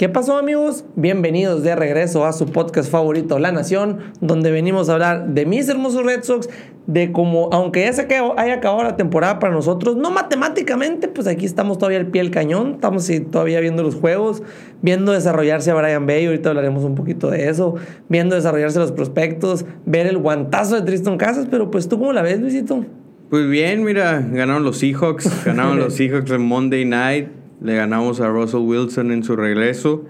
¿Qué pasó amigos? Bienvenidos de regreso a su podcast favorito, La Nación, donde venimos a hablar de mis hermosos Red Sox, de cómo, aunque ya se haya acabado la temporada para nosotros, no matemáticamente, pues aquí estamos todavía al pie del cañón, estamos todavía viendo los juegos, viendo desarrollarse a Brian Bay, ahorita hablaremos un poquito de eso, viendo desarrollarse los prospectos, ver el guantazo de Tristan Casas, pero pues tú cómo la ves, Luisito? Pues bien, mira, ganaron los Seahawks, ganaron los Seahawks en Monday Night, le ganamos a Russell Wilson en su regreso.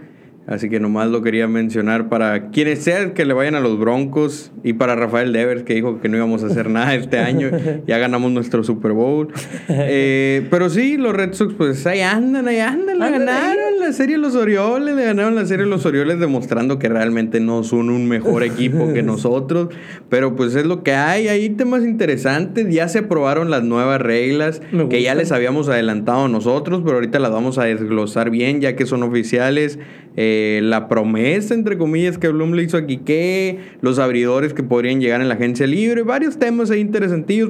Así que nomás lo quería mencionar para quienes sean que le vayan a los Broncos y para Rafael Devers que dijo que no íbamos a hacer nada este año. Ya ganamos nuestro Super Bowl. Eh, pero sí, los Red Sox pues ahí andan, ahí andan. Le ganaron la serie los Orioles, le ganaron la serie los Orioles demostrando que realmente no son un mejor equipo que nosotros. Pero pues es lo que hay. Hay temas interesantes. Ya se aprobaron las nuevas reglas que ya les habíamos adelantado nosotros, pero ahorita las vamos a desglosar bien ya que son oficiales. Eh, la promesa, entre comillas, que Bloom le hizo aquí, que los abridores que podrían llegar en la agencia libre, varios temas ahí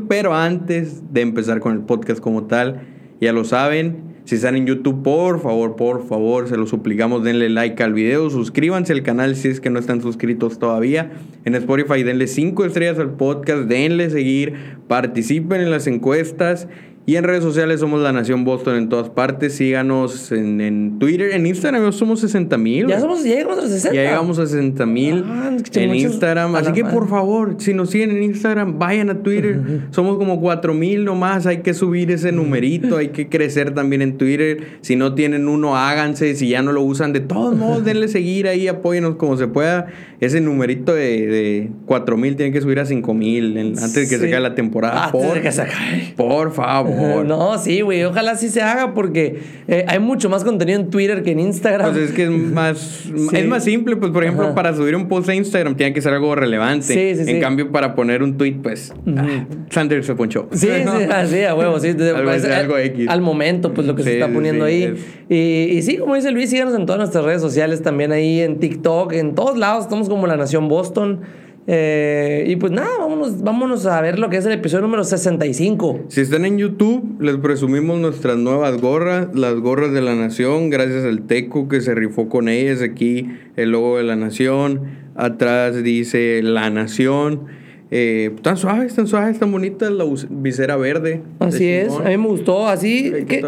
pero antes de empezar con el podcast como tal, ya lo saben, si están en YouTube, por favor, por favor, se lo suplicamos, denle like al video, suscríbanse al canal si es que no están suscritos todavía. En Spotify, denle 5 estrellas al podcast, denle seguir, participen en las encuestas y en redes sociales somos La Nación Boston en todas partes. Síganos en, Twitter, en Instagram somos 60 mil. Ya, somos, ya llegamos a 60. Ya llegamos a 60 mil ah, en Instagram. Así que por favor, si nos siguen en Instagram, vayan a Twitter. Somos como 4 mil nomás. Hay que subir ese numerito. Hay que crecer también en Twitter. Si no tienen uno, háganse. Si ya no lo usan, de todos modos, denle seguir ahí. Apóyenos como se pueda. Ese numerito de, de 4 mil tiene que subir a 5 mil antes de que se acabe la temporada. Antes de que se acabe. Por favor. No, sí, güey. Ojalá sí se haga porque eh, hay mucho más contenido en Twitter que en Instagram. Pues es que es más, es más simple. Pues, por ejemplo, para subir un post a Instagram tiene que ser algo relevante. Sí, sí, en cambio, para poner un tweet, pues, ah, Sander se ponchó. Sí, sí, así, a huevo, sí. algo, pues, algo X. Al momento, pues, lo que se está poniendo ahí. Y, y, sí, como dice Luis, síganos en todas nuestras redes sociales, también ahí en TikTok, en todos lados. Estamos como La Nación Boston. Eh, y pues nada, vámonos, vámonos a ver lo que es el episodio número 65. Si están en YouTube, les presumimos nuestras nuevas gorras, las gorras de la Nación, gracias al Teco que se rifó con ellas. Aquí el logo de la Nación, atrás dice La Nación. Eh, tan suaves, tan suaves, tan bonita la visera verde. Así es, a mí me gustó. Así que,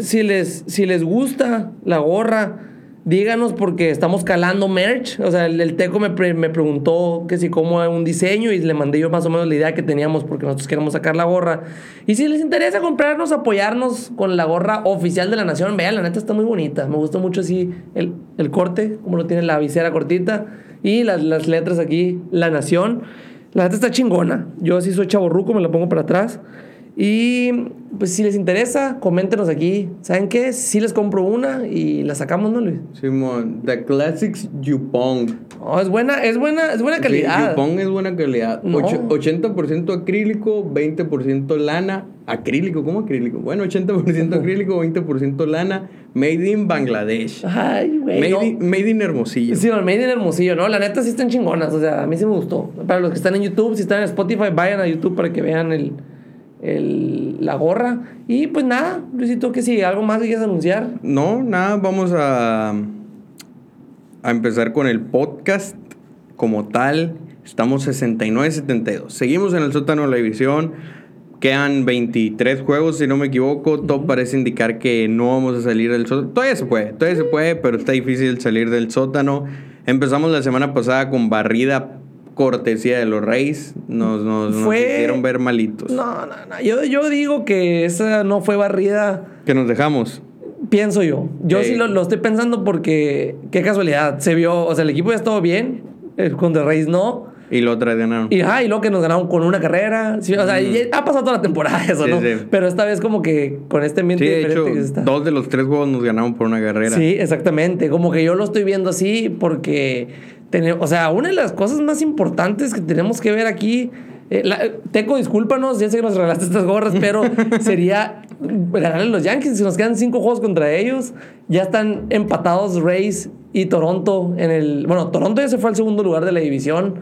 si les, si les gusta la gorra díganos porque estamos calando merch. O sea, el, Teco me, me, preguntó que si cómo un diseño y le mandé yo más o menos la idea que teníamos porque nosotros queremos sacar la gorra. Y si les interesa comprarnos, apoyarnos con la gorra oficial de la Nación, vean, la neta está muy bonita. Me gustó mucho así el, el corte, como lo tiene la visera cortita y las, las letras aquí, La Nación. La neta está chingona. Yo así soy chaborruco, me la pongo para atrás. Y pues si les interesa, coméntenos aquí. ¿Saben qué? Si les compro una y la sacamos, ¿no, Luis? Simón, The Classics Yupong. Oh, es buena, es buena, es buena calidad. Yupong es buena calidad. 80% acrílico, 20% lana. Acrílico, ¿cómo acrílico? Bueno, 80% acrílico, 20% lana. Made in Bangladesh. Ay, güey. Made, in, Hermosillo. Sí, Made in Hermosillo, ¿no? La neta sí están chingonas. O sea, a mí sí me gustó. Para los que están en YouTube, si están en Spotify, vayan a YouTube para que vean el el, la gorra. Y pues nada, Luisito, que si algo más quieres anunciar. No, nada, vamos a, a empezar con el podcast como tal. Estamos 69-72. Seguimos en el sótano de la división. Quedan 23 juegos, si no me equivoco. Todo parece indicar que no vamos a salir del sótano. Todavía se puede, todavía se puede, pero está difícil salir del sótano. Empezamos la semana pasada con barrida cortesía de los Reyes, nos, nos, hicieron ver malitos. No, no, no. Yo, yo digo que esa no fue barrida. Que nos dejamos. Pienso yo. Yo sí lo, lo, estoy pensando porque, qué casualidad. Se vio, o sea, el equipo ya estado bien, el contra Reyes no. Y lo ganaron. Y, ajá, y luego que nos ganaron con una carrera. o sea, ha pasado toda la temporada eso, ¿no? Pero esta vez como que con este ambiente sí, de hecho, dos de los tres juegos nos ganaron por una carrera. Sí, exactamente. Como que yo lo estoy viendo así porque o sea, una de las cosas más importantes que tenemos que ver aquí, eh, Teco, discúlpanos, ya sé que nos regalaste estas gorras, pero sería ganarle a los Yankees. Si nos quedan cinco juegos contra ellos, ya están empatados Rays y Toronto en el. Bueno, Toronto ya se fue al segundo lugar de la división.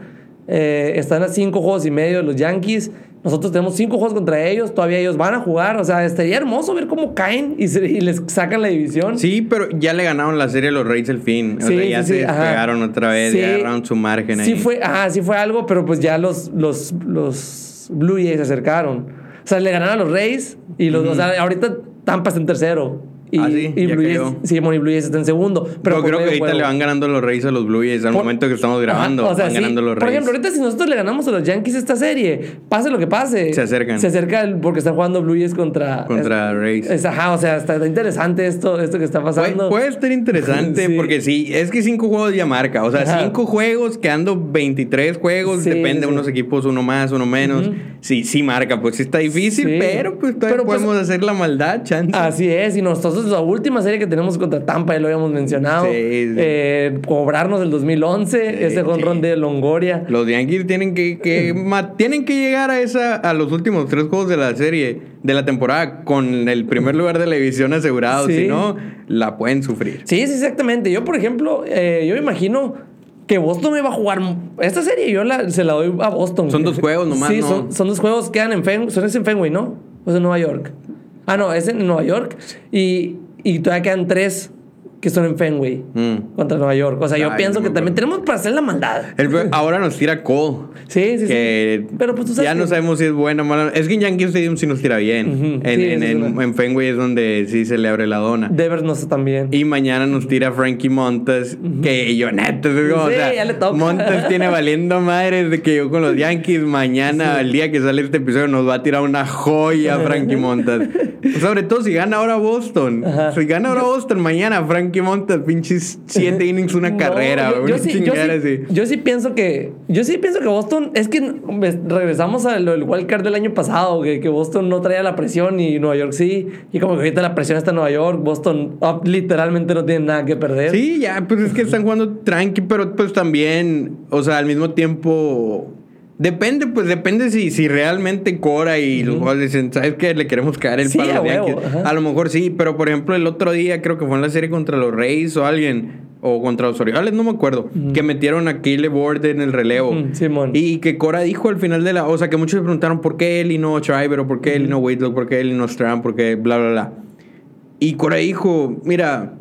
Eh, están a cinco juegos y medio los Yankees. Nosotros tenemos cinco juegos contra ellos, todavía ellos van a jugar. O sea, estaría hermoso ver cómo caen y, les sacan la división. Sí, pero ya le ganaron la serie a los Reyes el fin. O sea, ya se despegaron otra vez, ya agarraron su margen ahí. Sí fue, ajá, sí fue algo, pero pues ya los, los, los Blue Jays se acercaron. O sea, le ganaron a los Reyes y los, o sea, ahorita Tampa está en tercero. Y, ah, sí, y Blue Jays, sí, Blue Jays está en segundo. Pero, creo que ahorita le van ganando los Reyes a los Blue Jays. Al momento que estamos grabando, van ganando los Reyes. Por ejemplo, ahorita si nosotros le ganamos a los Yankees esta serie, pase lo que pase. Se acercan. Se acercan porque están jugando Blue Jays contra. Contra Rays. ajá, o sea, está, interesante esto, esto que está pasando. Puede, estar interesante porque sí, es que cinco juegos ya marca. O sea, cinco juegos, quedando 23 juegos, depende de unos equipos, uno más, uno menos. Sí, sí marca. Pues sí está difícil, pero pues todavía pues, podemos hacer la maldad, chance. Así es, y nosotros la última serie que tenemos contra Tampa, ya lo habíamos mencionado. Eh, cobrarnos el 2011, ese jonrón de Longoria. Los Yankees tienen que, que tienen que llegar a esa a los últimos tres juegos de la serie, de la temporada, con el primer lugar de la división asegurado. Si no, la pueden sufrir. Sí, sí, exactamente. Yo, por ejemplo, eh, yo me imagino que Boston va a jugar esta serie. Yo se la doy a Boston. Son dos juegos nomás, sí, Son, son, dos juegos, quedan en Fenway. Son en Fenway, ¿no? O es en Nueva York. Ah, no, es en Nueva York. Y y todavía quedan tres que son en Fenway mm. contra Nueva York. O sea, yo pienso que también tenemos para hacer la maldad. ahora nos tira Cole. Sí, sí, sí. Pero pues tú sabes. Ya no sabemos si es bueno o malo. Es que en Yankee Stadium sí nos tira bien. en, en, Fenway es donde sí se le abre la dona. Devers no está tan bien. Y mañana nos tira Frankie Montes. Que yo, neto, o sea, ya le toca. Montes tiene valiendo madre de que yo con los Yankees. Mañana, el día que sale este episodio, nos va a tirar una joya Frankie Montes. Sobre todo si gana ahora Boston. Si gana ahora Boston, mañana Frankie que montas pinches siete innings una carrera, yo, sí, yo, sí, pienso que. Yo sí pienso que Boston. Es que regresamos al wildcard del año pasado, que, que, Boston no traía la presión y Nueva York sí. Y como que ahorita la presión está en Nueva York, Boston literalmente no tiene nada que perder. Sí, ya, pues es que están jugando tranqui, pero pues también, o sea, al mismo tiempo Depende, pues depende si, si realmente Cora y los jugadores dicen, ¿sabes qué? Le queremos caer el palo a, a lo mejor sí, pero por ejemplo, el otro día creo que fue en la serie contra los Reyes o alguien, o contra los Orioles, no me acuerdo, que metieron a Caleb Ward en el relevo. Y que Cora dijo al final de la. O sea, que muchos se preguntaron por qué él y no Schreiber, o por qué él y no Whitlock, por qué él y no Strand, por qué bla, bla, bla. Y Cora dijo: Mira,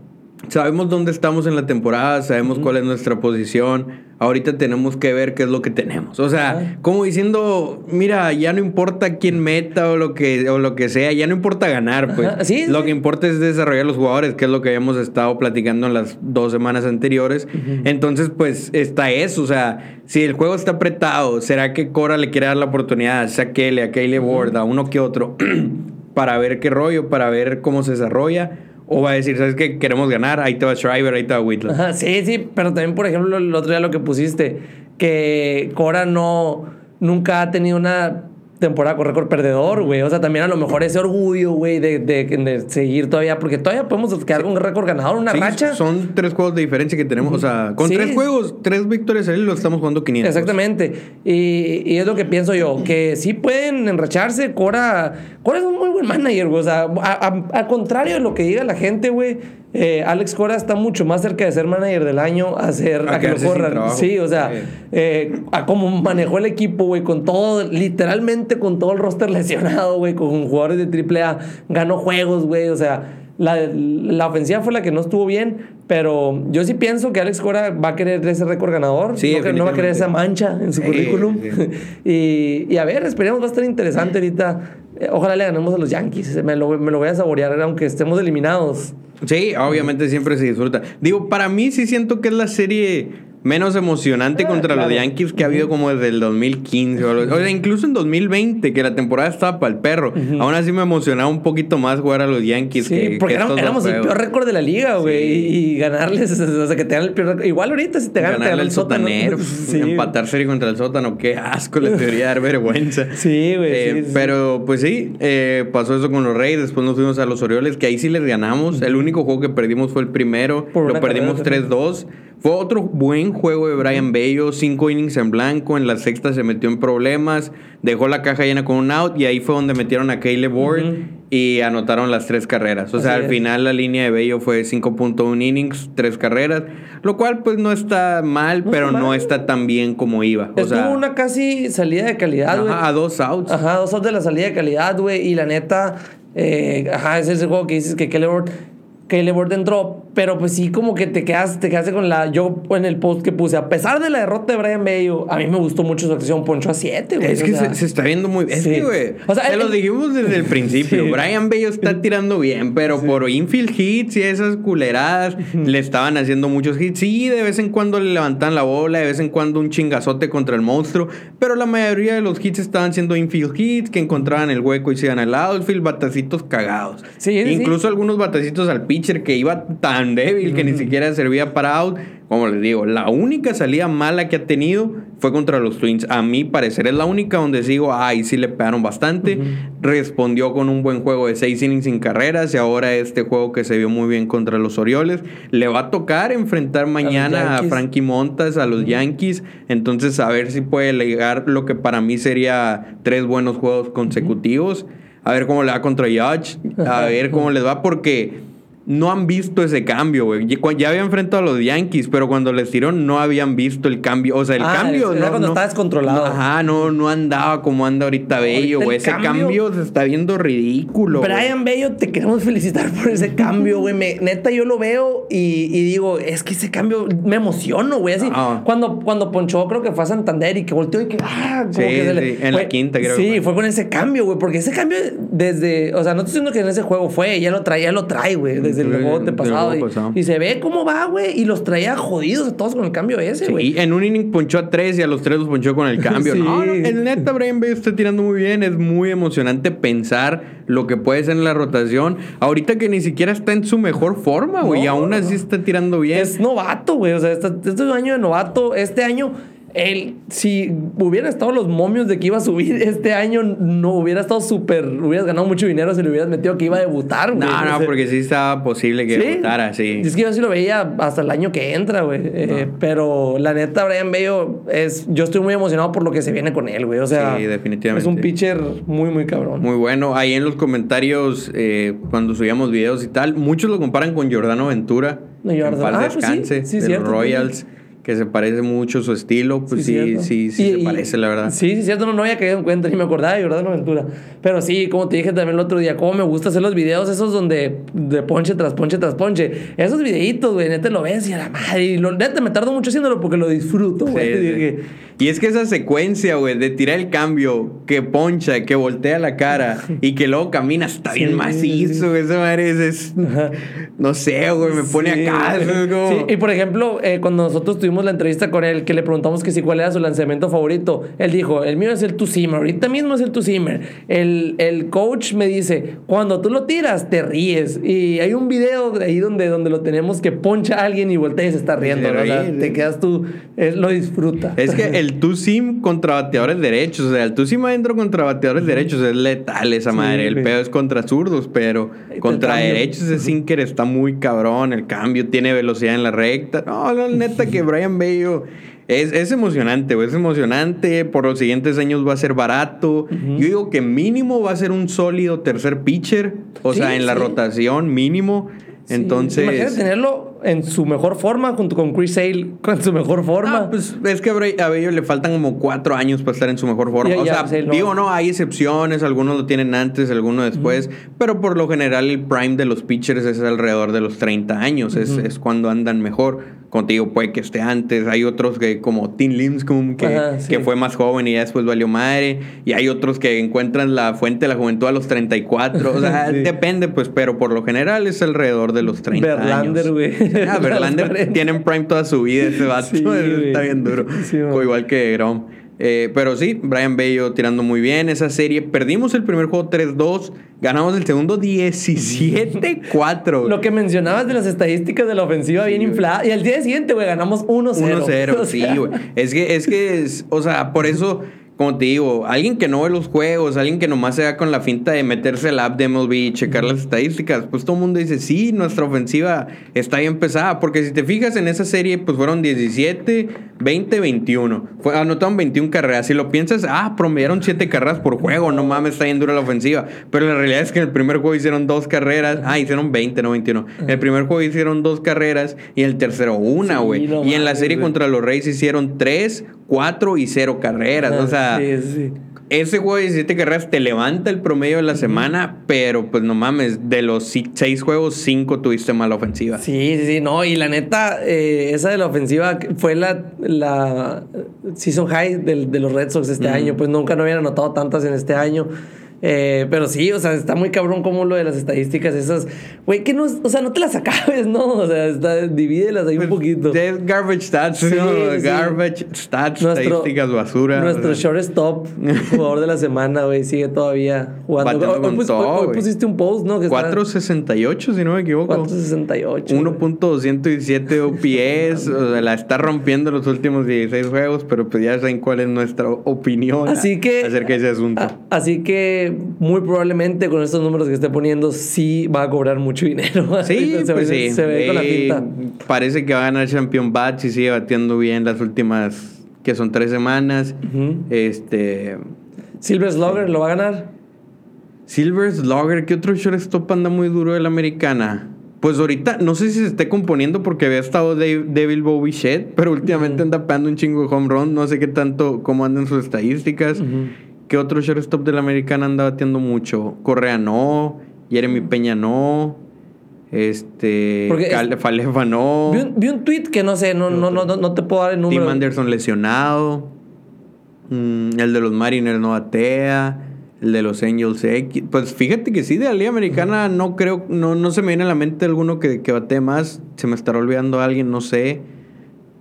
sabemos dónde estamos en la temporada, sabemos cuál es nuestra posición ahorita tenemos que ver qué es lo que tenemos. O sea, como diciendo, mira, ya no importa quién meta o lo que, o lo que sea, ya no importa ganar, pues. lo que importa es desarrollar los jugadores, que es lo que habíamos estado platicando en las dos semanas anteriores. Entonces, pues está eso. O sea, si el juego está apretado, ¿será que Cora le quiere dar la oportunidad a Kelly, a Kelly Ward, a uno que otro, para ver qué rollo, para ver cómo se desarrolla? O va a decir, ¿sabes qué? Queremos ganar, ahí te va Schreiber, ahí te va Whitlock. sí, sí, pero también, por ejemplo, el otro día lo que pusiste, que Cora no, nunca ha tenido una temporada con récord perdedor, güey. O sea, también a lo mejor ese orgullo, güey, de, de, seguir todavía, porque todavía podemos quedar con un récord ganador, una racha. Son tres juegos de diferencia que tenemos, o sea, con tres juegos, tres victorias ahí lo estamos jugando 500. Exactamente. Y, y, es lo que pienso yo, que sí pueden enracharse. Cora, Cora es un muy buen manager, güey. O sea, al contrario de lo que diga la gente, güey eh, Alex Cora está mucho más cerca de ser manager del año a ser a, que lo corran. Sí, o sea, eh, a cómo manejó el equipo, güey, con todo, literalmente con todo el roster lesionado, güey, con jugadores de AAA, ganó juegos, güey, o sea, la, la, ofensiva fue la que no estuvo bien, pero yo sí pienso que Alex Cora va a querer ese récord ganador, sí, no, no, va a querer esa mancha en su currículum. y, y, a ver, esperemos, va a estar interesante ahorita. Eh, ojalá le ganemos a los Yankees, me lo, me lo voy a saborear, aunque estemos eliminados. Sí, obviamente siempre se disfruta. Digo, para mí sí siento que es la serie menos emocionante ah, contra los Yankees que ha habido como desde el 2015. O, sea, incluso en 2020, que la temporada estaba para el perro. Aún así me emocionaba un poquito más jugar a los Yankees. Sí, porque éramos, el peor récord de la liga, güey. Y ganarles, o sea, que te dan el peor récord. Igual ahorita si te ganan, Ganarle el sotanero. Empatar serie contra el sótano. Qué asco, le debería dar vergüenza. Sí, güey. Eh, pero pues sí, eh, pasó eso con los Reyes. Después nos fuimos a los Orioles, que ahí sí les ganamos. El único juego que perdimos fue el primero. lo perdimos 3-2 Fue otro buen juego de Brian Bello, cinco innings en blanco, en la sexta se metió en problemas, dejó la caja llena con un out y ahí fue donde metieron a Caleb Ward y anotaron las tres carreras. O sea, al final la línea de Bello fue 5.1 innings, tres carreras, lo cual pues no está mal, pero no está tan bien como iba. O Estuvo una casi salida de calidad, güey. Ajá, a dos outs. Ajá, dos outs de la salida de calidad, güey, y la neta... Eh, ajá, ese es el juego que dices que Caleb Ward Caleb Ward entró, pero pues sí como que te quedas, te quedas con la... Yo en el post que puse, a pesar de la derrota de Brian Bello, a mí me gustó mucho su acción, poncho a 7, güey. Es que se, está viendo muy... Es que, güey, o sea, te lo dijimos desde el principio, Brian Bello está tirando bien, pero por infield hits y esas culeradas le estaban haciendo muchos hits. Sí, de vez en cuando le levantan la bola, de vez en cuando un chingazote contra el monstruo, pero la mayoría de los hits estaban siendo infield hits, que encontraban el hueco y se iban al outfield, batacitos cagados. Sí, Incluso algunos batacitos al pitch que iba tan débil que ni siquiera servía para out. Como les digo, la única salida mala que ha tenido fue contra los Twins. A mi parecer es la única donde sigo, ay, sí le pegaron bastante. Respondió con un buen juego de seis innings sin carreras y ahora este juego que se vio muy bien contra los Orioles. Le va a tocar enfrentar mañana a, Frankie Montas, a los Yankees. Entonces a ver si puede llegar lo que para mí sería tres buenos juegos consecutivos. A ver cómo le va contra Judge. A ver cómo les va porque no han visto ese cambio, güey. Ya habían enfrentado a los Yankees, pero cuando les tiró no habían visto el cambio. O sea, el ah, cambio. Era no, cuando estaba descontrolado. ajá, no, no andaba como anda ahorita Bello, güey. Ese cambio, se está viendo ridículo. Brian Bello, te queremos felicitar por ese cambio, güey. Neta, yo lo veo y, digo, es que ese cambio me emociono, güey. Así, ah. cuando, cuando ponchó, creo que fue a Santander y que volteó y que. Ah, sí, en la quinta, creo. Sí, fue. con ese cambio, güey. Porque ese cambio desde. O sea, no estoy diciendo que en ese juego fue, ya lo trae, ya lo trae, güey. Desde el rebote pasado. Y, se ve cómo va, güey. Y los traía jodidos a todos con el cambio ese, güey. Sí, en un inning ponchó a tres y a los tres los ponchó con el cambio. No, el neta Brian Bay está tirando muy bien. Es muy emocionante pensar lo que puede ser en la rotación. Ahorita que ni siquiera está en su mejor forma, güey. y aún así está tirando bien. Es novato, güey. O sea, este, este es un año de novato. Este año él, si hubiera estado los momios de que iba a subir este año, no hubiera estado súper. Hubieras ganado mucho dinero si le hubieras metido que iba a debutar, güey. No, no, porque sí estaba posible que debutara, sí. Es que yo sí lo veía hasta el año que entra, güey. Eh, pero la neta, Brian Bello, es, yo estoy muy emocionado por lo que se viene con él, güey. O sea, sí, definitivamente. es un pitcher muy, muy cabrón. Muy bueno. Ahí en los comentarios, eh, cuando subíamos videos y tal, muchos lo comparan con Jordano Ventura. No, Jordano. Ah, pues sí, sí, de los Royals que se parece mucho su estilo, pues sí, sí, sí, se parece, la verdad. Sí, sí, cierto, no, no había caído en cuenta, ni me acordaba de verdad, no aventura. Pero sí, como te dije también el otro día, cómo me gusta hacer los videos esos donde de ponche tras ponche tras ponche. Esos videitos, güey, neta lo ves y a la madre. Y lo, neta me tardo mucho haciéndolo porque lo disfruto, güey. Y es que esa secuencia, güey, de tirar el cambio, que poncha, que voltea la cara y que luego camina, está bien macizo, esa madre es, no sé, güey, me pone acá. Sí, y por ejemplo, eh, cuando nosotros tuvimos la entrevista con él, que le preguntamos que si cuál era su lanzamiento favorito, él dijo, el mío es el Tusimer, ahorita mismo es el Tusimer. El, el coach me dice, cuando tú lo tiras, te ríes. Y hay un video ahí donde, donde lo tenemos que poncha a alguien y voltea y se está riendo. te quedas tú, lo disfruta. Es que el el sim contra bateadores derechos. O sea, el sim adentro contra bateadores derechos es letal esa madre. El pedo es contra zurdos, pero contra derechos es sin querer está muy cabrón. El cambio tiene velocidad en la recta. No, la neta que Brian Bello. Es, es, emocionante, Es emocionante. Por los siguientes años va a ser barato. Yo digo que mínimo va a ser un sólido tercer pitcher. O sea, en la rotación, mínimo. Entonces. Imagínate tenerlo en su mejor forma, junto con Chris Sale, con su mejor forma. Ah, pues es que a Bello le faltan como cuatro años para estar en su mejor forma. o sea, digo, no, hay excepciones, algunos lo tienen antes, algunos después, pero por lo general el prime de los pitchers es alrededor de los 30 años, es, es cuando andan mejor contigo puede que esté antes. Hay otros que, como Tim Limscomb, que, que fue más joven y ya después valió madre. Y hay otros que encuentran la fuente de la juventud a los 34. O sea, depende, pues, pero por lo general es alrededor de los 30 Verlander, güey. Ah, Verlander tiene prime toda su vida ese vato. Está bien duro. igual que Grom. Eh, pero sí, Brian Bello tirando muy bien esa serie. Perdimos el primer juego 3-2, ganamos el segundo 17-4. Lo que mencionabas de las estadísticas de la ofensiva bien inflada. Y al día siguiente, güey, ganamos 1-0. 1-0, sí, güey. Es que, es que, o sea, por eso como te digo, alguien que no ve los juegos, alguien que nomás se da con la finta de meterse al app de MLB y checar las estadísticas, pues todo el mundo dice, sí, nuestra ofensiva está bien pesada, porque si te fijas en esa serie, pues fueron 17, 20, 21. Fue, anotaron 21 carreras. Si lo piensas, ah, promediaron 7 carreras por juego, no mames, está bien dura la ofensiva. Pero la realidad es que en el primer juego hicieron dos carreras, ah, hicieron 20, no 21. En el primer juego hicieron dos carreras y en el tercero una, güey. y en la serie contra los Reyes hicieron 3, 4 y 0 carreras. O sea, ese juego de 17 carreras te levanta el promedio de la semana, pero pues no mames, de los 6 juegos, 5 tuviste mala ofensiva. Sí, sí, sí, no, y la neta, eh, esa de la ofensiva fue la, la season high de, de los Red Sox este año, pues nunca no habían anotado tantas en este año. Eh, pero sí, o sea, está muy cabrón como lo de las estadísticas, esas, güey, que no, o sea, no te las acabes, ¿no? O sea, está, divídelas ahí un pues, poquito. Es garbage stats, ¿no? Garbage stats, estadísticas basura. Nuestro shortstop, jugador de la semana, güey, sigue todavía jugando. Hoy, pusiste un post, ¿no? 468, si no me equivoco. 468. 1.217 OPS, o sea, la está rompiendo los últimos 16 juegos, pero pues ya saben cuál es nuestra opinión así que, acerca de ese asunto. así que muy probablemente con estos números que esté poniendo sí va a cobrar mucho dinero. Sí, se, pues ve, sí. se ve con la pinta. Parece que va a ganar Champion Batch y sigue batiendo bien las últimas, que son tres semanas. Este... Silver Slugger lo va a ganar. Silver Slugger, ¿qué otro shortstop anda muy duro de la americana? Pues ahorita, no sé si se esté componiendo porque había estado Devil Bobichet, pero últimamente anda pegando un chingo de home run. No sé qué tanto, cómo andan sus estadísticas. ¿Qué otro shortstop de la americana anda batiendo mucho? Correa no, Jeremy Peña no. Este. Falefa no. Vi un, tweet que no sé, no, no, no, no te puedo dar el número. Tim Anderson lesionado. Mm, el de los Mariners no batea. El de los Angels X. Pues fíjate que sí, de la Liga Americana no creo, no, no se me viene a la mente alguno que, que batee más. Se me estará olvidando alguien, no sé.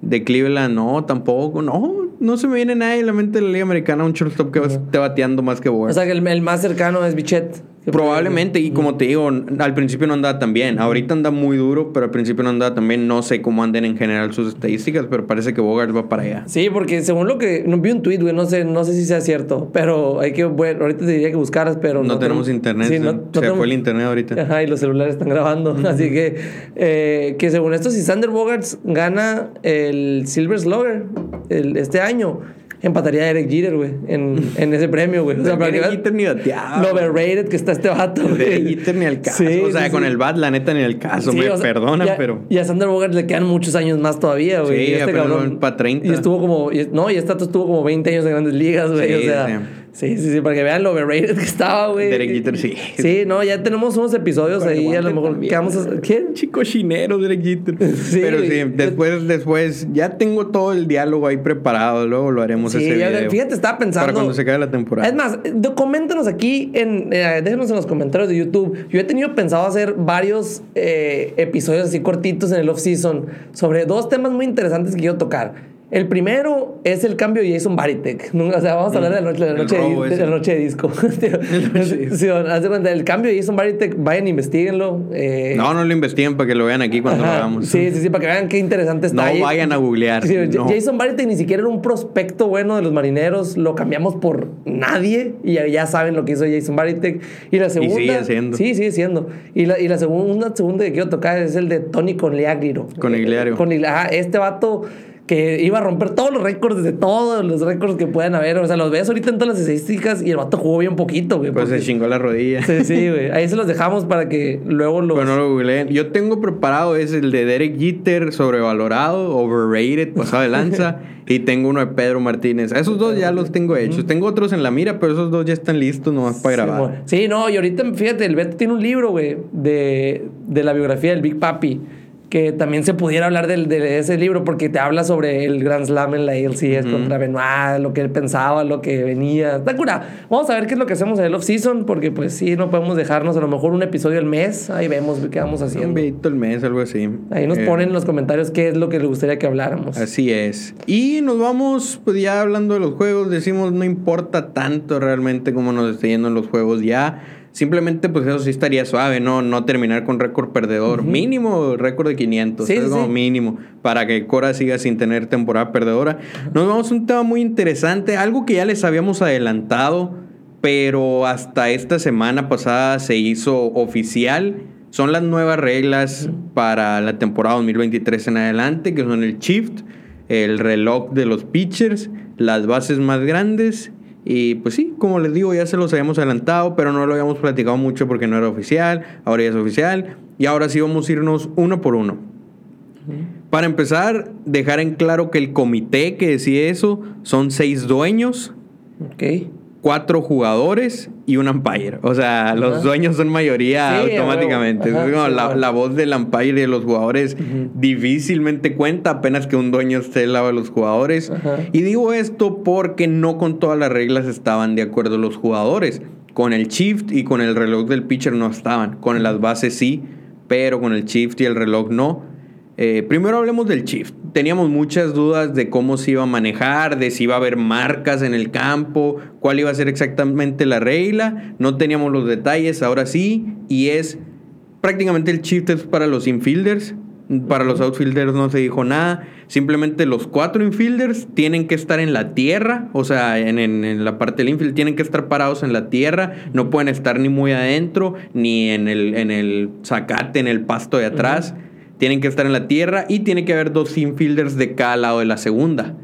De Cleveland no, tampoco. No, no se me viene nadie en la mente de la Liga Americana un shortstop que esté bateando más que Bogart. O sea, que el, más cercano es Bichet. Probablemente, y como te digo, al principio no andaba tan bien. Ahorita anda muy duro, pero al principio no andaba tan bien. No sé cómo anden en general sus estadísticas, pero parece que Bogart va para allá. Sí, porque según lo que. No, vi un tweet, güey, no sé, no sé si sea cierto, pero hay que. Bueno, ahorita te diría que buscaras, pero. No, tenemos internet. Sí, no, se fue el internet ahorita. Ajá, y los celulares están grabando. Así que. Eh, que según esto, si Sander Bogarts gana el Silver Slugger el, este año empataría a Eric Jeter, güey, en, en ese premio, güey. O sea, para Eric Jeter ni bateaba. Lo overrated que está este vato, güey. Eric Jeter ni al caso. o sea, con el bat, la neta, ni al caso. me perdona, pero... Y a Sander Bogart le quedan muchos años más todavía, güey. Sí, y este cabrón... para 30. Y estuvo como... no, y este estuvo como 20 años en Grandes Ligas, güey. o sea... Sí, sí, sí, para que vean lo overrated que estaba, güey. Derek Jeter, sí. Sí, no, ya tenemos unos episodios ahí, a lo mejor que vamos a... ¿Quién? Chico chinero, Derek Jeter. sí. Pero sí, después, después, ya tengo todo el diálogo ahí preparado, luego lo haremos ese video. Fíjate, estaba pensando... Para cuando se acabe la temporada. Es más, coméntenos aquí, en, eh, déjenos en los comentarios de YouTube. Yo he tenido pensado hacer varios eh, episodios así cortitos en el off-season sobre dos temas muy interesantes que quiero tocar. El primero es el cambio de Jason Baritek. O sea, vamos a hablar de la noche, de, la noche, de, la noche de disco. sí, haz de cuenta, el cambio de Jason Baritek, vayan, investiguenlo. Eh. No, no lo investiguen para que lo vean aquí cuando lo hagamos. Sí, sí, sí, para que vean qué interesante está. No vayan a googlear. Jason Baritek ni siquiera era un prospecto bueno de los marineros. Lo cambiamos por nadie y ya saben lo que hizo Jason Baritek. Y la segunda. Y sigue siendo. Sí, sigue siendo. Y la, y la segunda, segunda que quiero tocar es el de Tony Conliaglio. Conliaglio. Con, ajá, este vato que iba a romper todos los récords de todos los récords que puedan haber. O sea, los ves ahorita en todas las estadísticas y el vato jugó bien poquito, güey. Pues se chingó la rodilla. Sí, sí, güey. Ahí se los dejamos para que luego los. Bueno, lo googleen. Yo tengo preparado es el de Derek Jeter, sobrevalorado, overrated, pasado de lanza. y tengo uno de Pedro Martínez. Esos dos ya los tengo hechos. Tengo otros en la mira, pero esos dos ya están listos nomás para grabar. Sí, no, y ahorita, fíjate, el Beto tiene un libro, güey, de, de la biografía del Big Papi que también se pudiera hablar de, ese libro porque te habla sobre el Grand Slam en la LCS contra Benoit, lo que él pensaba, lo que venía. Está cura. Vamos a ver qué es lo que hacemos en el off-season porque pues sí, no podemos dejarnos a lo mejor un episodio al mes. Ahí vemos qué vamos haciendo. Un al mes, algo así. Ahí nos eh, ponen en los comentarios qué es lo que le gustaría que habláramos. Así es. Y nos vamos, pues ya hablando de los juegos, decimos no importa tanto realmente cómo nos esté yendo en los juegos ya Simplemente, pues eso sí estaría suave, ¿no? No terminar con récord perdedor. Mínimo récord de 500. es como mínimo. Para que Cora siga sin tener temporada perdedora. Nos vamos a un tema muy interesante. Algo que ya les habíamos adelantado, pero hasta esta semana pasada se hizo oficial. Son las nuevas reglas para la temporada 2023 en adelante, que son el shift, el reloj de los pitchers, las bases más grandes y pues sí, como les digo, ya se los habíamos adelantado, pero no lo habíamos platicado mucho porque no era oficial, ahora ya es oficial. Y ahora sí vamos a irnos uno por uno. Para empezar, dejar en claro que el comité que decide eso son seis dueños. Ok cuatro jugadores y un umpire. O sea, los dueños son mayoría automáticamente. la, voz del umpire y de los jugadores difícilmente cuenta apenas que un dueño esté al lado de los jugadores. Y digo esto porque no con todas las reglas estaban de acuerdo los jugadores. Con el shift y con el reloj del pitcher no estaban. Con las bases sí, pero con el shift y el reloj no. Eh, primero hablemos del shift. Teníamos muchas dudas de cómo se iba a manejar, de si iba a haber marcas en el campo, cuál iba a ser exactamente la regla. No teníamos los detalles, ahora sí. Y es prácticamente el shift es para los infielders. Para los outfielders no se dijo nada. Simplemente los cuatro infielders tienen que estar en la tierra. O sea, en, la parte del infield tienen que estar parados en la tierra. No pueden estar ni muy adentro, ni en el, en el en el pasto de atrás tienen que estar en la tierra y tiene que haber dos infielders de cada lado de la segunda.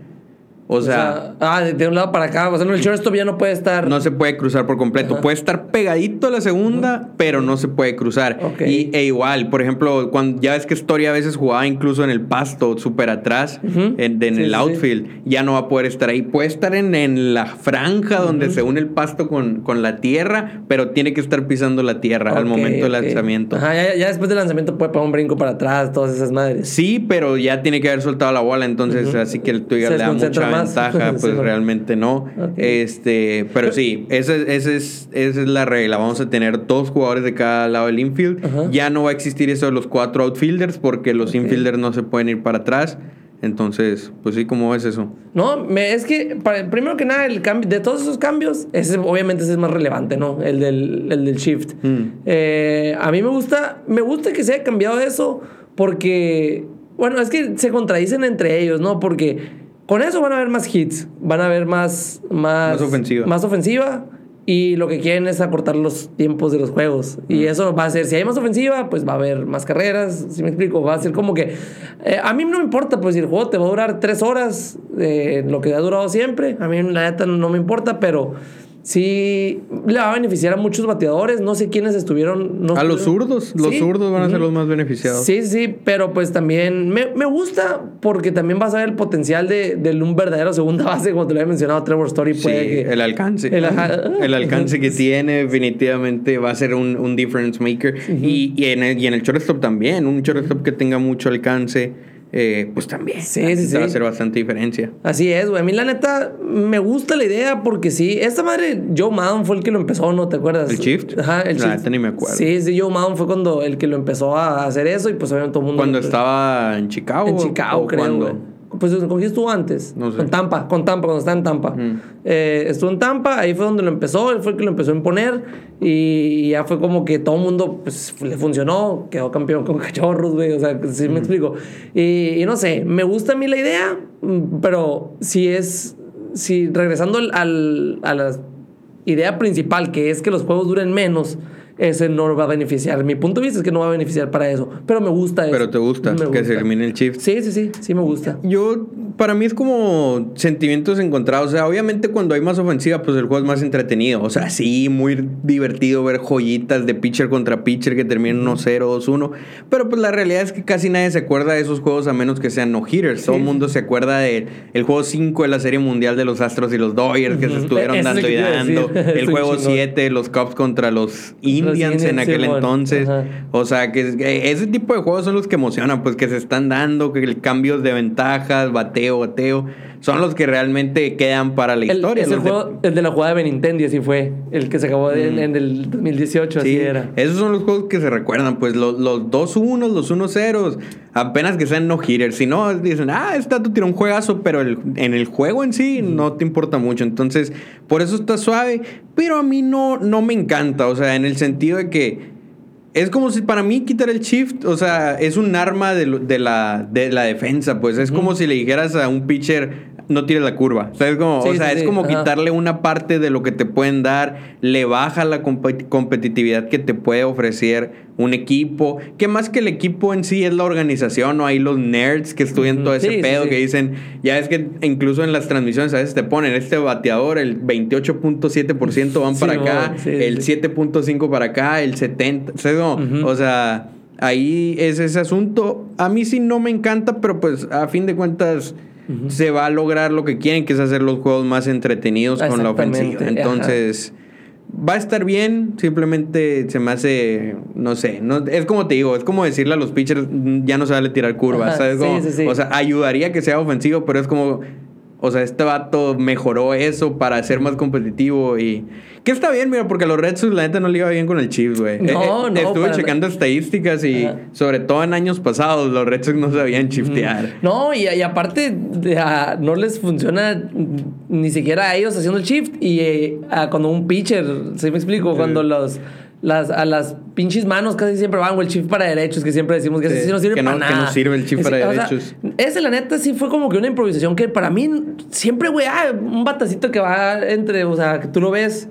O sea, ah, de, un lado para acá. O sea, el shortstop ya no puede estar. No se puede cruzar por completo. Puede estar pegadito a la segunda, pero no se puede cruzar. Y, e igual, por ejemplo, cuando ya ves que Story a veces jugaba incluso en el pasto, súper atrás, en, el outfield, ya no va a poder estar ahí. Puede estar en, en la franja donde se une el pasto con, con, la tierra, pero tiene que estar pisando la tierra al momento del lanzamiento. Ajá, ya, después del lanzamiento puede poner un brinco para atrás, todas esas madres. Sí, pero ya tiene que haber soltado la bola, entonces así que el ya le da mucha ventaja, pues realmente no. Este, pero sí, esa, es, esa es la regla. Vamos a tener dos jugadores de cada lado del infield. Ya no va a existir eso de los cuatro outfielders porque los infielders no se pueden ir para atrás. Entonces, pues sí, ¿cómo es eso? No, me, es que primero que nada, el cambio, de todos esos cambios, ese, obviamente ese es más relevante, ¿no? El del, el del shift. Mm. Eh, a mí me gusta, me gusta que se haya cambiado eso porque, bueno, es que se contradicen entre ellos, ¿no? Porque con eso van a haber más hits, van a haber más, más, ofensiva. Más ofensiva y lo que quieren es acortar los tiempos de los juegos. Y eso va a ser, si hay más ofensiva, pues va a haber más carreras, si me explico, va a ser como que... Eh, a mí no me importa, pues si el juego te va a durar tres horas, eh, lo que ha durado siempre, a mí la neta no me importa, pero sí le va a beneficiar a muchos bateadores. No sé quiénes estuvieron. a los zurdos. Los zurdos van a ser los más beneficiados. Sí, sí, pero pues también me, me, gusta porque también vas a ver el potencial de, de un verdadero segunda base, como te lo había mencionado Trevor Story. Puede el alcance. El, alcance que tiene definitivamente va a ser un, un difference maker. y, y, en el, y en el shortstop también. Un shortstop que tenga mucho alcance eh, pues también sí, sí, sí. va a hacer bastante diferencia. Así es, güey. A mí la neta me gusta la idea porque sí, esta madre, Joe Maddon fue el que lo empezó, ¿no te acuerdas? ¿El Shift? Ajá, el Shift. ni me acuerdo. Sí, sí, Joe Maddon fue cuando el que lo empezó a hacer eso y pues obviamente todo el mundo... Cuando estaba en Chicago. En Chicago, creo, pues ¿con quién estuvo antes? No sé. Con Tampa, con Tampa, cuando estaba en Tampa. Eh, estuvo en Tampa, ahí fue donde lo empezó, él fue el que lo empezó a imponer y ya fue como que todo el mundo pues, le funcionó, quedó campeón con cachorros, güey, o sea, sí me explico. Y, no sé, me gusta a mí la idea, pero si es, si regresando al, a la idea principal, que es que los juegos duren menos, ese no va a beneficiar. Mi punto de vista es que no va a beneficiar para eso. Pero me gusta eso. Pero te gusta, que se termine el shift. Sí, sí, sí, sí me gusta. Yo, para mí es como sentimientos encontrados. O sea, obviamente cuando hay más ofensiva, pues el juego es más entretenido. O sea, sí, muy divertido ver joyitas de pitcher contra pitcher que terminan 1-0, 2-1. Pero pues la realidad es que casi nadie se acuerda de esos juegos a menos que sean no-hitters. Todo el mundo se acuerda del el juego 5 de la Serie Mundial de los Astros y los Dodgers que se estuvieron dando y dando. El juego 7, los Cubs contra los Indians en aquel entonces. O sea, que ese tipo de juegos son los que emocionan, pues que se están dando, que el cambio de ventajas, bateo bateo, son los que realmente quedan para la historia. Es el, juego, el de la jugada de Benintendi, así fue. El que se acabó en, mm. el 2018, así era. Esos son los juegos que se recuerdan, pues los, los 2-1, los 1-0, apenas que sean no hitters. Si no, dicen, ah, está tu tiró un juegazo, pero en el juego en sí no te importa mucho. Entonces, por eso está suave, pero a mí no, no me encanta, o sea, en el sentido de que es como si para mí quitar el shift, o sea, es un arma de, la, de la defensa, pues es como si le dijeras a un pitcher, no tires la curva. O sea, es como, o sea, es como quitarle una parte de lo que te pueden dar, le baja la competitividad que te puede ofrecer un equipo, que más que el equipo en sí es la organización, o hay los nerds que estudian todo ese pedo que dicen, ya es que incluso en las transmisiones a veces te ponen este bateador, el 28.7% van para acá, el 7.5 para acá, el 70, o sea, ahí es ese asunto. A mí sí no me encanta, pero pues a fin de cuentas se va a lograr lo que quieren, que es hacer los juegos más entretenidos con la ofensiva. Entonces, va a estar bien, simplemente se me hace, no sé, no, es como te digo, es como decirle a los pitchers, mm, ya no se vale tirar curvas, ¿sabes? o sea, ayudaría que sea ofensivo, pero es como, o sea, este vato mejoró eso para ser más competitivo y que está bien, mira, porque los Red Sox la neta no le iba bien con el Chiefs, güey. No, eh, eh, no. Estuve checando estadísticas y sobre todo en años pasados los Red Sox no sabían chiftear. No, y, aparte no les funciona ni siquiera a ellos haciendo el shift y eh, cuando un pitcher, ¿sí me explico? Cuando los las, a las pinches manos casi siempre van, o el shift para derechos, que siempre decimos que sí, no sirve para nada. Que no sirve el shift para derechos. ese, la neta, sí fue como que una improvisación que para mí siempre, güey, ah, un batacito que va entre, o sea, que tú lo ves,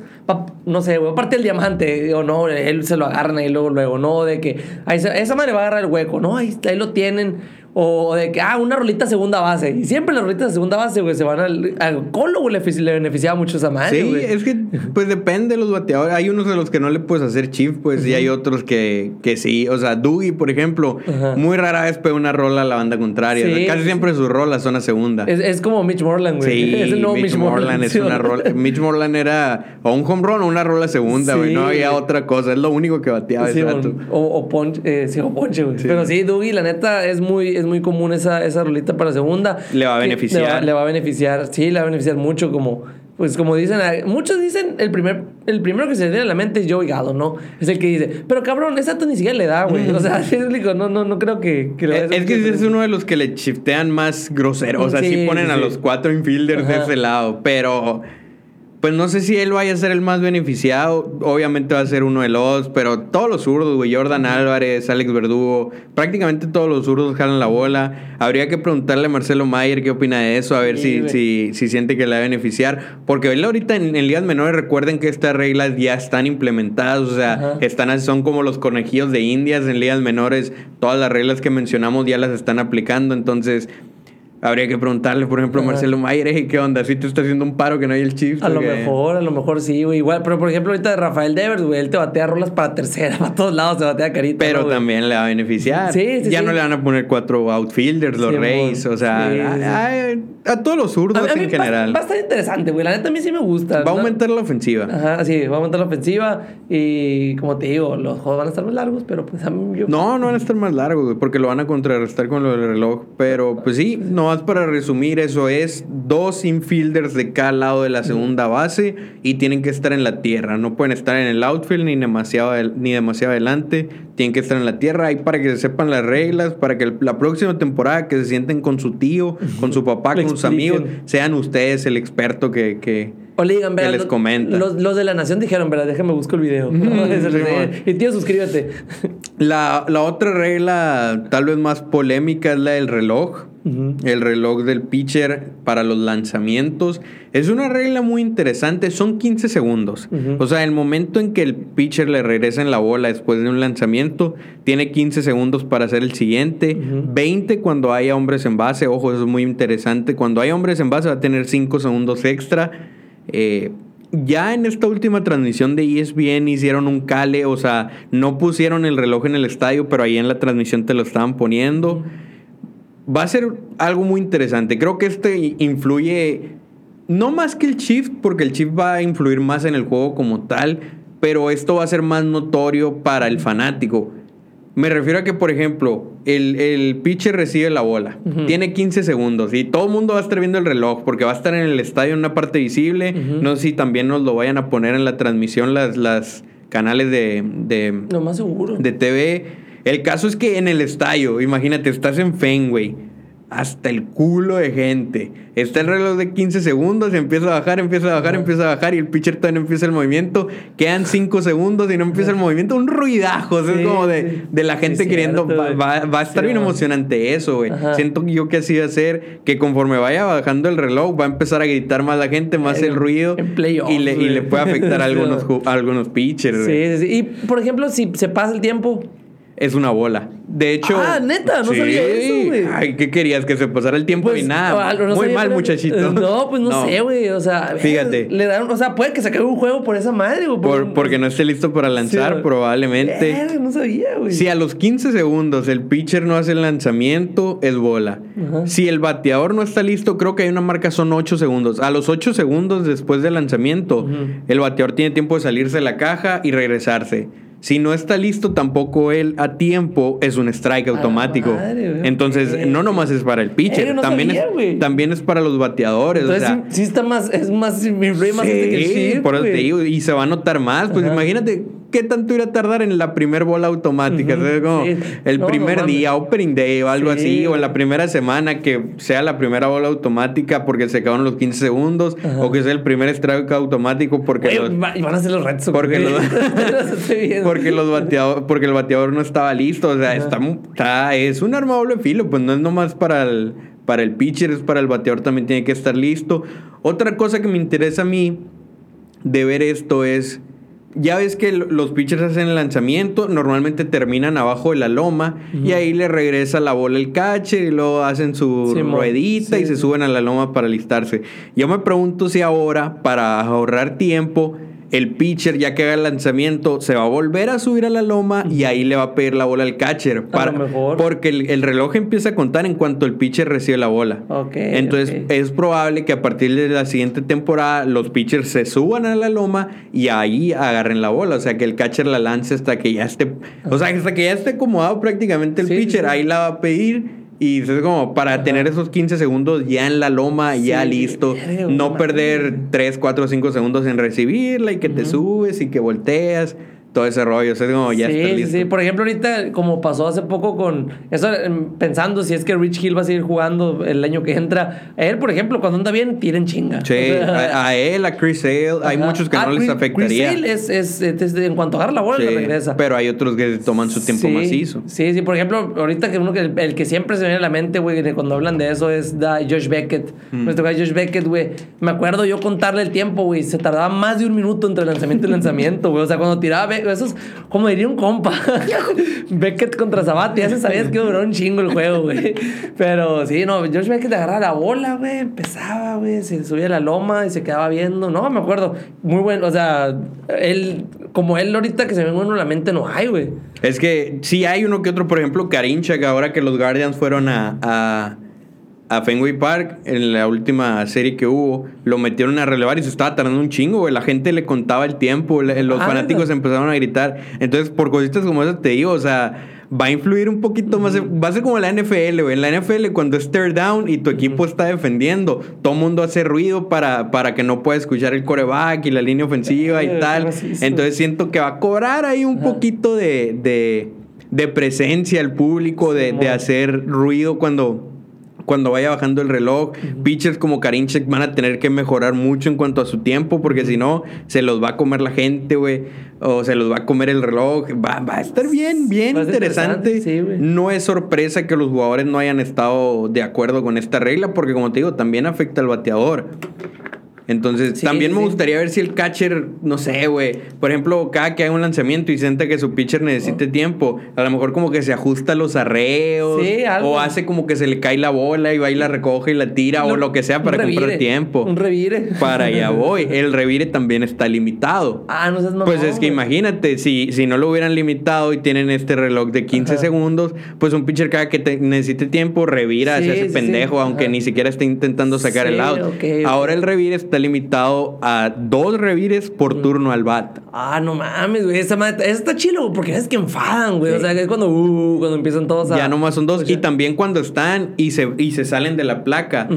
no sé, güey, aparte el diamante, o no, él se lo agarra y luego, luego, no, de que ahí, esa madre va a agarrar el hueco, no, ahí, ahí lo tienen o de que, ah, una rolita segunda base. Y siempre las rolitas de segunda base, güey, se van al, al colo, güey, le, beneficiaba mucho esa madre, Sí, es que, pues depende de los bateadores. Hay unos de los que no le puedes hacer chief, pues, y hay otros que, que sí. O sea, Dougie, por ejemplo, muy rara vez pega una rola a la banda contraria. Casi siempre sus rolas son a segunda. Es, es como Mitch Morland, güey. Sí, es el nuevo Mitch, Morland. es una rola. Mitch Morland era o un home run o una rola segunda, güey. No había otra cosa. Es lo único que bateaba ese rato. O, o, eh, sí, o ponche, güey. Pero sí, Dougie, la neta, es muy, es muy común esa esa rolita para segunda. Le va a beneficiar. Le va, a beneficiar, sí, le va a beneficiar mucho como... Pues como dicen, muchos dicen, el, primer, el primero que se le viene a la mente es Joey Gado, ¿no? Es el que dice, pero cabrón, esa ni siquiera le da, güey. O sea, no, no, no creo que, que le Es, que es uno de los que le shiftean más grosero. O sea, sí, ponen a los cuatro infielders de ese lado, pero pues no sé si él vaya a ser el más beneficiado. Obviamente va a ser uno de los, pero todos los zurdos, güey. Jordan Álvarez, Alex Verdugo, prácticamente todos los zurdos jalan la bola. Habría que preguntarle a Marcelo Mayer qué opina de eso, a ver si, si, si, siente que le va a beneficiar. Porque él ahorita en, ligas menores, recuerden que estas reglas ya están implementadas, o sea, están, son como los conejillos de indias en ligas menores. Todas las reglas que mencionamos ya las están aplicando, entonces Habría que preguntarle, por ejemplo, a Marcelo Mayer, ¿qué onda? Si te está haciendo un paro que no hay el Chiefs. A lo mejor, a lo mejor sí, güey. Igual, pero por ejemplo, ahorita de Rafael Devers, güey, él te batea rolas para tercera, para todos lados te batea carita. Pero también le va a beneficiar. Sí, sí, Ya no le van a poner cuatro outfielders, los Reyes, o sea, a, todos los zurdos en general. Va, a estar interesante, güey. La neta a mí sí me gusta. Va a aumentar la ofensiva. Ajá, sí, va a aumentar la ofensiva. Y como te digo, los juegos van a estar más largos, pero pues a mí yo... No, no van a estar más largos, güey, porque lo van a contrarrestar con lo del reloj. Pero pues sí, no más para resumir eso es dos infielders de cada lado de la segunda base y tienen que estar en la tierra. No pueden estar en el outfield ni demasiado, ni demasiado adelante. Tienen que estar en la tierra ahí para que se sepan las reglas, para que la próxima temporada que se sienten con su tío, con su papá, con sus amigos, sean ustedes el experto que, que, les comenta. Los, los, de la nación dijeron, ¿verdad? Déjame buscar el video. y tío, suscríbete. La, la otra regla, tal vez más polémica, es la del reloj el reloj del pitcher para los lanzamientos. Es una regla muy interesante, son 15 segundos. O sea, el momento en que el pitcher le regresa en la bola después de un lanzamiento, tiene 15 segundos para hacer el siguiente, 20 cuando haya hombres en base, ojo, eso es muy interesante. Cuando hay hombres en base va a tener 5 segundos extra. Eh, ya en esta última transmisión de ESPN hicieron un cale, o sea, no pusieron el reloj en el estadio, pero ahí en la transmisión te lo estaban poniendo va a ser algo muy interesante. Creo que este influye, no más que el shift, porque el shift va a influir más en el juego como tal, pero esto va a ser más notorio para el fanático. Me refiero a que, por ejemplo, el, el pitcher recibe la bola. Tiene 15 segundos y todo el mundo va a estar viendo el reloj porque va a estar en el estadio en una parte visible. No sé si también nos lo vayan a poner en la transmisión las, las canales de, de, Lo más seguro. de TV. El caso es que en el estadio, imagínate, estás en Fenway hasta el culo de gente. Está el reloj de 15 segundos, empieza a bajar, empieza a bajar, empieza a bajar y el pitcher todavía no empieza el movimiento. Quedan 5 segundos y no empieza el movimiento. Un ruidajo, es como de, de la gente queriendo. Va, va, a estar bien emocionante eso, güey. Siento yo que así va a ser que conforme vaya bajando el reloj, va a empezar a gritar más la gente, más el, ruido. y, le, y le puede afectar a algunos, a algunos pitchers. Sí, sí, Y por ejemplo, si se pasa el tiempo, es una bola. De hecho. Ah, neta, no sabía eso, güey. Ay, ¿qué querías? Que se pasara el tiempo pues, y nada. Muy mal, muchachito. No, pues no, sé, güey. O sea, fíjate. Le dan, o sea, puede que se acabe un juego por esa madre, güey. Por, porque no esté listo para lanzar, probablemente. no sabía, güey. Si a los 15 segundos el pitcher no hace el lanzamiento, es bola. Si el bateador no está listo, creo que hay una marca, son 8 segundos. A los 8 segundos después del lanzamiento, el bateador tiene tiempo de salirse de la caja y regresarse. Si no está listo tampoco él a tiempo, es un strike automático. Entonces, no nomás es para el pitcher, también, es, también es para los bateadores. Entonces, sí, está más, es más, mi más que el por eso te digo, y se va a notar más. Pues imagínate qué tanto irá a tardar en la primer bola automática. como el primer día, opening day o algo así, o en la primera semana que sea la primera bola automática porque se acabaron los 15 segundos, o que sea el primer strike automático porque. van a ser los Red Porque los, porque los bateadores, porque el bateador no estaba listo. O sea, está, es un arma doble filo, pues no es nomás para el, para el pitcher, es para el bateador también tiene que estar listo. Otra cosa que me interesa a mí de ver esto es. Ya ves que los pitchers hacen el lanzamiento, normalmente terminan abajo de la loma y ahí le regresa la bola el catcher y luego hacen su ruedita y se suben a la loma para alistarse. Yo me pregunto si ahora, para ahorrar tiempo, el pitcher, ya que haga el lanzamiento, se va a volver a subir a la loma y ahí le va a pedir la bola al catcher. Para, mejor. Porque el, reloj empieza a contar en cuanto el pitcher recibe la bola. Entonces es probable que a partir de la siguiente temporada los pitchers se suban a la loma y ahí agarren la bola. O sea, que el catcher la lance hasta que ya esté. O sea, hasta que ya esté acomodado prácticamente el pitcher. Ahí la va a pedir y es como para tener esos 15 segundos ya en la loma, ya listo. no perder 3, 4, 5 segundos en recibirla y que te subes y que volteas todo ese rollo. O sea, como ya sí, está listo. Sí, por ejemplo, ahorita, como pasó hace poco con. Eso, em, pensando si es que Rich Hill va a seguir jugando el año que entra. A él, por ejemplo, cuando anda bien, tiren chinga. Sí, a, él, a Chris Sale, hay muchos que no les afectaría. Chris Sale es, es, en cuanto agarra la bola, sí, regresa. Pero hay otros que toman su tiempo macizo. Sí, sí, por ejemplo, ahorita que uno que el, que siempre se viene a la mente, güey, cuando hablan de eso es da Josh Beckett. Mm. Nuestro Josh Beckett, güey. Me acuerdo yo contarle el tiempo, güey. Se tardaba más de un minuto entre lanzamiento y lanzamiento, güey. O sea, cuando tiraba, esos como diría un compa, Beckett contra Sabati, ya se sabías que duró un chingo el juego, güey. Pero sí, no, George Beckett agarraba la bola, güey, empezaba, güey, se subía la loma y se quedaba viendo. No, me acuerdo. Muy bueno, o sea, él, como él ahorita que se me a la mente, no hay, güey. Es que sí hay uno que otro, por ejemplo, Karincha, que ahora que los Guardians fueron a Fenway Park, en la última serie que hubo, lo metieron a relevar y se estaba tardando un chingo, güey. La gente le contaba el tiempo, los ah, fanáticos empezaron a gritar. Entonces, por cositas como esas te digo, o sea, va a influir un poquito más. Va a ser como la NFL, güey. En la NFL, cuando es third down y tu equipo está defendiendo, todo mundo hace ruido para, para que no pueda escuchar el coreback y la línea ofensiva y eh, tal. Entonces, siento que va a cobrar ahí un poquito de, de, presencia al público, de, de hacer ruido cuando cuando vaya bajando el reloj. Pitchers como Karinchek van a tener que mejorar mucho en cuanto a su tiempo, porque si no, se los va a comer la gente, güey. O se los va a comer el reloj. Va, va a estar bien, bien interesante. no es sorpresa que los jugadores no hayan estado de acuerdo con esta regla, porque como te digo, también afecta al bateador. Entonces, también me gustaría ver si el catcher, no sé, güey. Por ejemplo, cada que hay un lanzamiento y sienta que su pitcher necesite tiempo, a lo mejor como que se ajusta los arreos. O hace como que se le cae la bola y va y la recoge y la tira o lo que sea para comprar tiempo. Un revire. Para allá voy. El revire también está limitado. Ah, no seas Pues es que imagínate, si, si no lo hubieran limitado y tienen este reloj de 15 segundos, pues un pitcher cada que necesite tiempo revira, hacia ese pendejo, aunque ni siquiera esté intentando sacar el out. Ahora el revire está está limitado a dos revires por turno al bat. Ah, no mames, güey. Esa, madre, está chido porque es que enfadan, güey. O sea, es cuando, uh, cuando empiezan todos a. Ya nomás son dos. Y también cuando están y se, y se salen de la placa,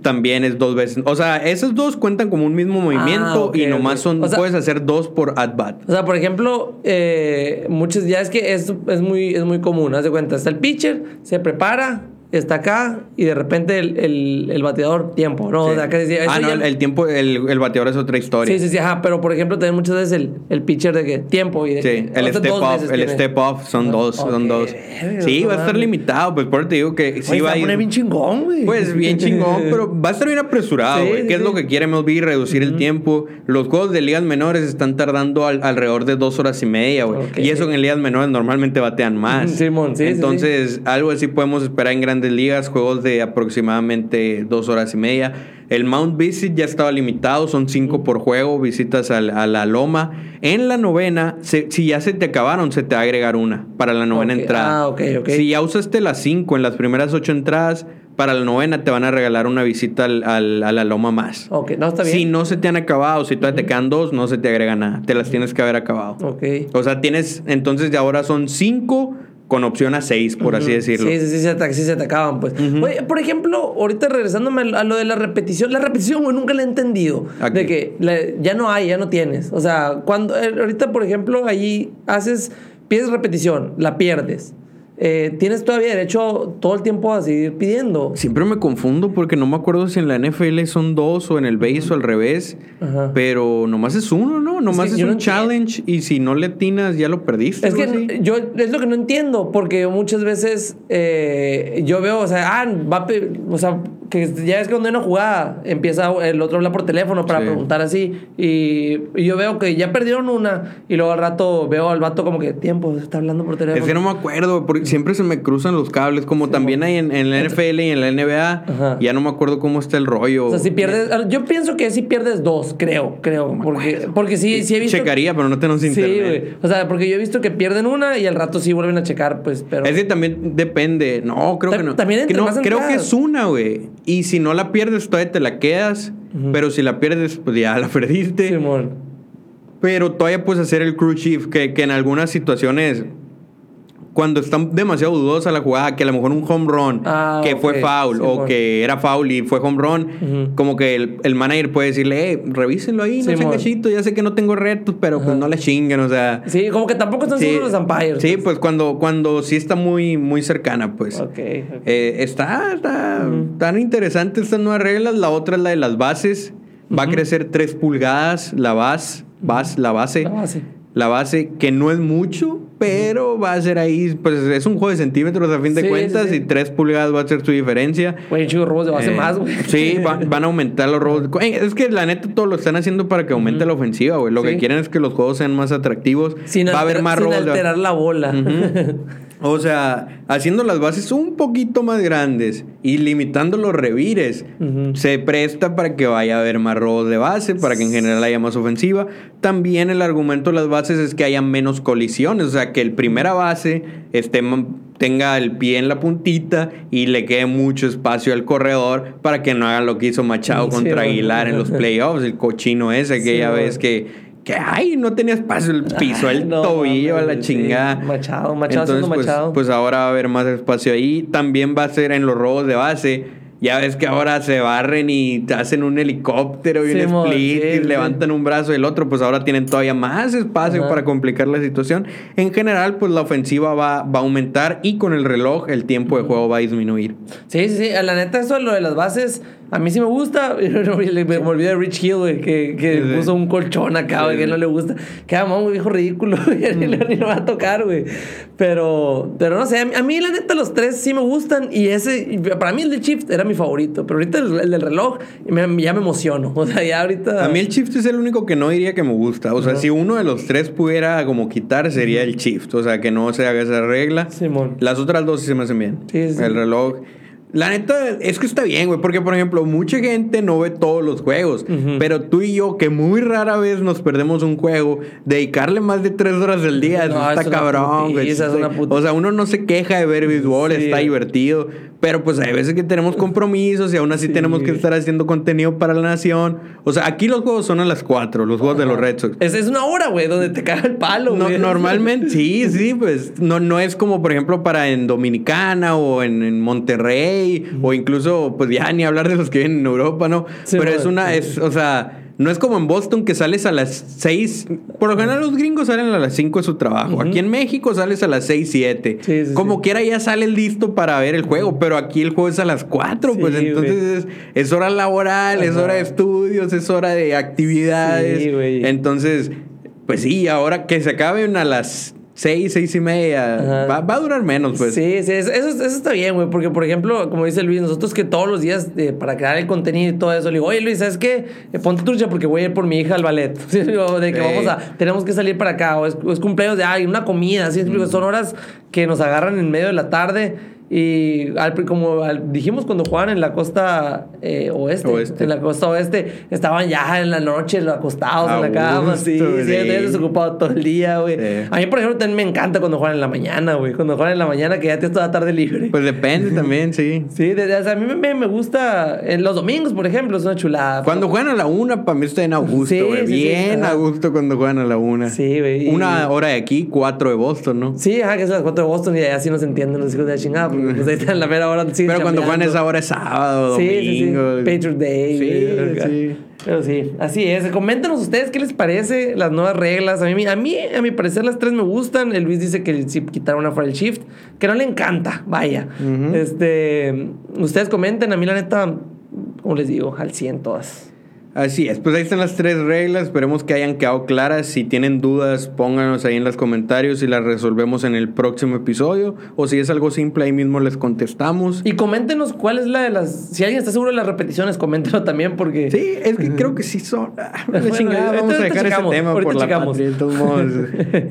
también es dos veces. O sea, esos dos cuentan como un mismo movimiento ah, y nomás son. puedes hacer dos por at bat. O sea, por ejemplo, eh, muchos. Ya es que es, es, muy, es muy común. Haz de cuenta, está el pitcher, se prepara está acá y de repente el, el, bateador tiempo, ¿no? O sea, ah, no, el, tiempo, el, el, bateador es otra historia. Sí, sí, sí, ajá, pero por ejemplo también muchas veces el, el pitcher de que tiempo y de Sí, el step off, el step off son dos, son dos. Sí, va a estar limitado, pues por eso te digo que sí va a ir. bien chingón, güey. Pues bien chingón, pero va a estar bien apresurado, güey. ¿Qué es lo que quiere MLB? Reducir el tiempo. Los juegos de ligas menores están tardando alrededor de dos horas y media, güey. Y eso en ligas menores normalmente batean más. Simón, sí, Entonces, algo así podemos esperar en grandes ligas, juegos de aproximadamente dos horas y media. El Mount Visit ya estaba limitado, son cinco por juego, visitas a, la loma. En la novena, si ya se te acabaron, se te va a agregar una para la novena entrada. Ah, ok, ok. Si ya usaste las cinco en las primeras ocho entradas, para la novena te van a regalar una visita al, a la loma más. Ok, no está bien. Si no se te han acabado, si todavía te quedan dos, no se te agrega nada. Te las tienes que haber acabado. Ok. O sea, tienes, entonces de ahora son cinco con opción a 6, por así decirlo. Sí, sí, sí, se, sí se atacaban, pues. Oye, por ejemplo, ahorita regresándome a lo de la repetición, la repetición, güey, nunca la he entendido. De que ya no hay, ya no tienes. O sea, cuando eh, ahorita, por ejemplo, ahí haces, pides repetición, la pierdes. Eh, tienes todavía derecho todo el tiempo a seguir pidiendo. Siempre me confundo porque no me acuerdo si en la NFL son dos o en el base o al revés. Pero nomás es uno, ¿no? Nomás es, un challenge y si no le atinas ya lo perdiste. Es que yo es lo que no entiendo porque muchas veces eh, yo veo, o sea, ah, va, o sea, que ya es que cuando hay una jugada empieza el otro a hablar por teléfono para preguntar así y, yo veo que ya perdieron una y luego al rato veo al vato como que tiempo está hablando por teléfono. Es que no me acuerdo porque siempre se me cruzan los cables como también hay en, en, la NFL y en la NBA. Ya no me acuerdo cómo está el rollo. O sea, si pierdes, yo pienso que si pierdes dos, creo, creo, porque porque sí, sí he visto Checaría, pero no tenemos internet. Sí, güey. O sea, porque yo he visto que pierden una y al rato sí vuelven a checar, pues, pero Es que también depende. No, creo que no. También que no, creo que es una, güey. Y si no la pierdes, todavía te la quedas. Pero si la pierdes, pues ya la perdiste. Simón. Pero todavía puedes hacer el crew chief, que, que en algunas situaciones cuando está demasiado dudosa la jugada, que a lo mejor un home run ah, que fue foul o que era foul y fue home run, como que el, manager puede decirle, eh, revísenlo ahí, no sean gachito, ya sé que no tengo retos, pero pues no le chinguen, o sea. Sí, como que tampoco están seguros los umpires. Sí, pues cuando, cuando sí está muy, muy cercana, pues. Ok. Eh, está, está tan interesante estas nuevas reglas. La otra es la de las bases. Va a crecer 3 pulgadas la base, base, la base. La base la base, que no es mucho, pero va a ser ahí, pues es un juego de centímetros a fin de cuentas y tres pulgadas va a ser su diferencia. Güey, chicos, robos de base eh, más, güey. Sí, van a aumentar los robos. Es que la neta todo lo están haciendo para que aumente la ofensiva, güey. Lo que quieren es que los juegos sean más atractivos. va a haber más sin alterar la bola. O sea, haciendo las bases un poquito más grandes y limitando los revires, se presta para que vaya a haber más robos de base, para que en general haya más ofensiva. También el argumento de las bases es que haya menos colisiones, o sea, que el primera base esté tenga el pie en la puntita y le quede mucho espacio al corredor para que no haga lo que hizo Machado contra Aguilar en los playoffs, el cochino ese, que ya ves que que ay, no tenía espacio el piso, el tobillo, a la chingada. Machado, Machado Entonces, pues, Machado. Pues ahora va a haber más espacio ahí. También va a ser en los robos de base. Ya ves que ahora se barren y hacen un helicóptero y un split y levantan un brazo y el otro, pues ahora tienen todavía más espacio para complicar la situación. En general, pues la ofensiva va, va a aumentar y con el reloj el tiempo de juego va a disminuir. Sí, sí, sí. La neta, eso lo de las bases a mí sí me gusta. me olvidé de Rich Hill, güey, que, que puso un colchón acá, güey, que no le gusta. Que mamón, un viejo ridículo, güey, ni, lo va a tocar, güey. Pero, pero no sé, a mí, la neta los tres sí me gustan y ese, para mí el de Chiefs era mi favorito, pero ahorita el, del reloj ya me emociono. O sea, ya ahorita... A mí el Chiefs es el único que no diría que me gusta. O sea, si uno de los tres pudiera como quitar, sería el Chiefs. O sea, que no se haga esa regla. Simón. Las otras dos sí se me hacen bien. Sí, sí. El reloj La neta, es que está bien, güey, porque por ejemplo, mucha gente no ve todos los juegos, pero tú y yo, que muy rara vez nos perdemos un juego, dedicarle más de tres horas del día, está cabrón, güey. O sea, uno no se queja de ver béisbol, está divertido, pero pues hay veces que tenemos compromisos y aún así tenemos que estar haciendo contenido para la nación. O sea, aquí los juegos son a las cuatro, los juegos de los Red Sox. Es, es una hora, güey, donde te caga el palo, güey. normalmente, sí, sí, pues no, no es como, por ejemplo, para en Dominicana o en Monterrey o incluso, pues ya ni hablar de los que vienen en Europa, ¿no? Pero es una, es, o sea, no es como en Boston que sales a las 6. Por lo general los gringos salen a las 5 de su trabajo. Aquí en México sales a las 6, 7. como quiera ya sales listo para ver el juego, pero aquí el juego es a las 4. pues entonces es, hora laboral, es hora de estudios, es hora de actividades. Entonces, pues sí, ahora que se acaben a las Seis, seis y media. Va, a durar menos, pues. Sí, sí, eso, eso está bien, güey. Porque, por ejemplo, como dice Luis, nosotros que todos los días eh, para crear el contenido y todo eso, le digo, oye Luis, ¿sabes qué? Eh, ponte trucha porque voy a ir por mi hija al ballet. de que vamos a, tenemos que salir para acá. O es, cumpleaños de, ay, una comida. Así, mm. son horas que nos agarran en medio de la tarde y como dijimos cuando jugaban en la costa eh, oeste, en la costa oeste, estaban ya en la noche acostados en la cama, sí, sí, sí. desocupado todo el día, güey. A mí, por ejemplo, también me encanta cuando juegan en la mañana, güey. Cuando juegan en la mañana que ya tienes toda la tarde libre. Pues depende también, sí. Sí, a mí me, me, gusta, en los domingos, por ejemplo, es una chulada. Cuando juegan a la una, para mí está en a gusto, güey. Bien a gusto cuando juegan a la una. Sí, güey. Una hora de aquí, cuatro de Boston, ¿no? Sí, ajá, que es las cuatro de Boston y así nos entienden los hijos de la chingada. Pues ahí está en la mera hora. Pero cuando juegan esa hora es sábado, sí, domingo. Sí, sí. Patriot Day. Sí, sí. Pero sí, así es. Coméntenos ustedes qué les parece las nuevas reglas. A mí, a mí, a mi parecer, las tres me gustan. El Luis dice que si quitaron una for el shift, que no le encanta, vaya. Este, ustedes comenten, a mí la neta, como les digo, al 100 todas. Así es, pues ahí están las tres reglas, esperemos que hayan quedado claras. Si tienen dudas, pónganos ahí en los comentarios y las resolvemos en el próximo episodio. O si es algo simple, ahí mismo les contestamos. Y coméntenos cuál es la de las... Si alguien está seguro de las repeticiones, coméntenlo también porque... Sí, es que creo que sí son... Ah, chingada, vamos a dejar ese tema por la patria,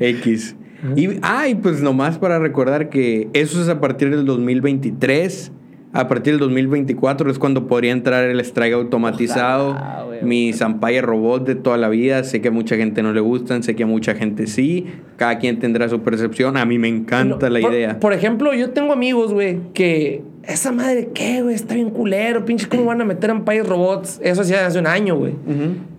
X. Y, ah, pues nomás para recordar que eso es a partir del 2023 a partir del 2024 es cuando podría entrar el strike automatizado. mi Zampaya robot de toda la vida. Sé que a mucha gente no le gustan, sé que a mucha gente sí. Cada quien tendrá su percepción. A mí me encanta la idea. Por ejemplo, yo tengo amigos, güey, que esa madre, ¿qué, güey? Está bien culero, pinche, ¿cómo van a meter Empire Robots? Eso hacía hace un año, güey.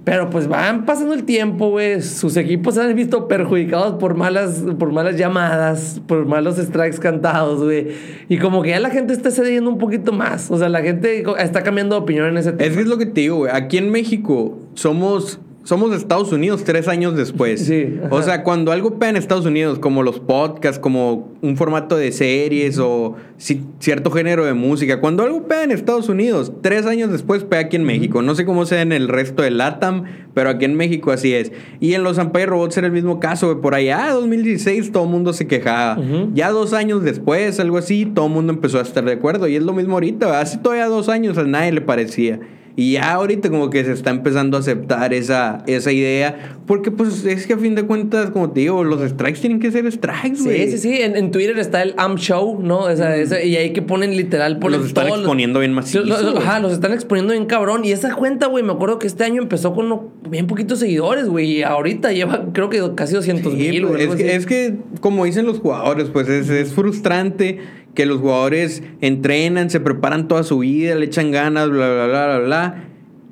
Pero pues van pasando el tiempo, güey. Sus equipos se han visto perjudicados por malas, por malas llamadas, por malos strikes cantados, güey. Y como que ya la gente está cediendo un poquito más. O sea, la gente está cambiando de opinión en ese tema. Es que es lo que te digo, güey. Aquí en México somos somos de Estados Unidos tres años después. Sí, o sea, cuando algo pega en Estados Unidos, como los podcasts, como un formato de series o cierto género de música, cuando algo pega en Estados Unidos, tres años después pega aquí en México. No sé cómo sea en el resto de LATAM, pero aquí en México así es. Y en los Empire Robots era el mismo caso, Por allá, 2016, todo el mundo se quejaba. Ya dos años después, algo así, todo el mundo empezó a estar de acuerdo. Y es lo mismo ahorita, hace todavía dos años a nadie le parecía. Y ya ahorita como que se está empezando a aceptar esa, esa idea. Porque pues es que a fin de cuentas, como te digo, los strikes tienen que ser strikes, güey. Sí, sí, sí. En, Twitter está el Am Show, ¿no? Esa, y ahí que ponen literal... Por los están exponiendo bien macizo. ajá, los están exponiendo bien cabrón. Y esa cuenta, güey, me acuerdo que este año empezó con bien poquitos seguidores, güey. Y ahorita lleva creo que casi 200 mil, güey. Es, que, es que, como dicen los jugadores, pues es, es frustrante que los jugadores entrenan, se preparan toda su vida, le echan ganas, bla, bla, bla, bla, bla.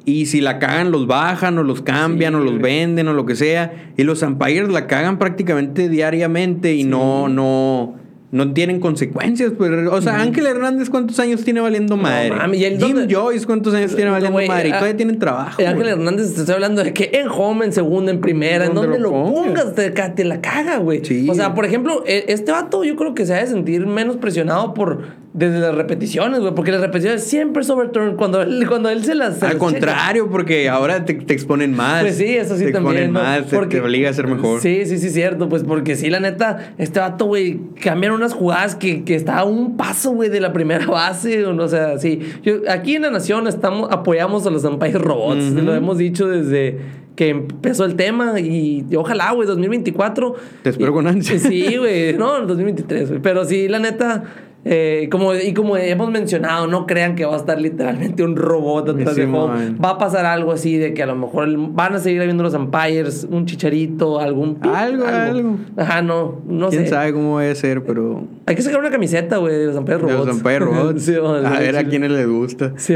Y si la cagan, los bajan o los cambian o los venden o lo que sea. Y los umpires la cagan prácticamente diariamente y no, no, no tienen consecuencias. Pues, o sea, Ángel Hernández, ¿cuántos años tiene valiendo madre? Jim Joyce, ¿cuántos años tiene valiendo madre? Y ah, todavía tienen trabajo. Ángel Hernández, te estoy hablando de que en home, en segunda, en primera, en donde lo, pongas, te, te, la caga, güey. O sea, por ejemplo, e, este vato yo creo que se ha de sentir menos presionado por desde las repeticiones, güey, porque las repeticiones siempre es overturn cuando él, cuando él se las. Al contrario, porque ahora te, exponen más. Pues sí, eso sí te también. Exponen más, porque, te obliga a ser mejor. Sí, sí, sí, cierto. Pues porque sí, la neta, este vato, güey, cambiaron unas jugadas que, que está a un paso, güey, de la primera base. O, sea, sí. Yo, aquí en la Nación estamos, apoyamos a los Empire Robots. Lo hemos dicho desde que empezó el tema y, ojalá, güey, 2024. Te espero con ansia. Sí, güey, no, 2023, güey. Pero sí, la neta Eh, como, y como hemos mencionado, no crean que va a estar literalmente un robot atrás de home. Va a pasar algo así de que a lo mejor van a seguir habiendo los Empires, un chicharito, algún. Algo, algo. Ajá, no, no sé. Quién sabe cómo va a ser, pero. Hay que sacar una camiseta, güey, de los Empires Robots. De los Empires Robots. a ver a quiénes les gusta. Sí,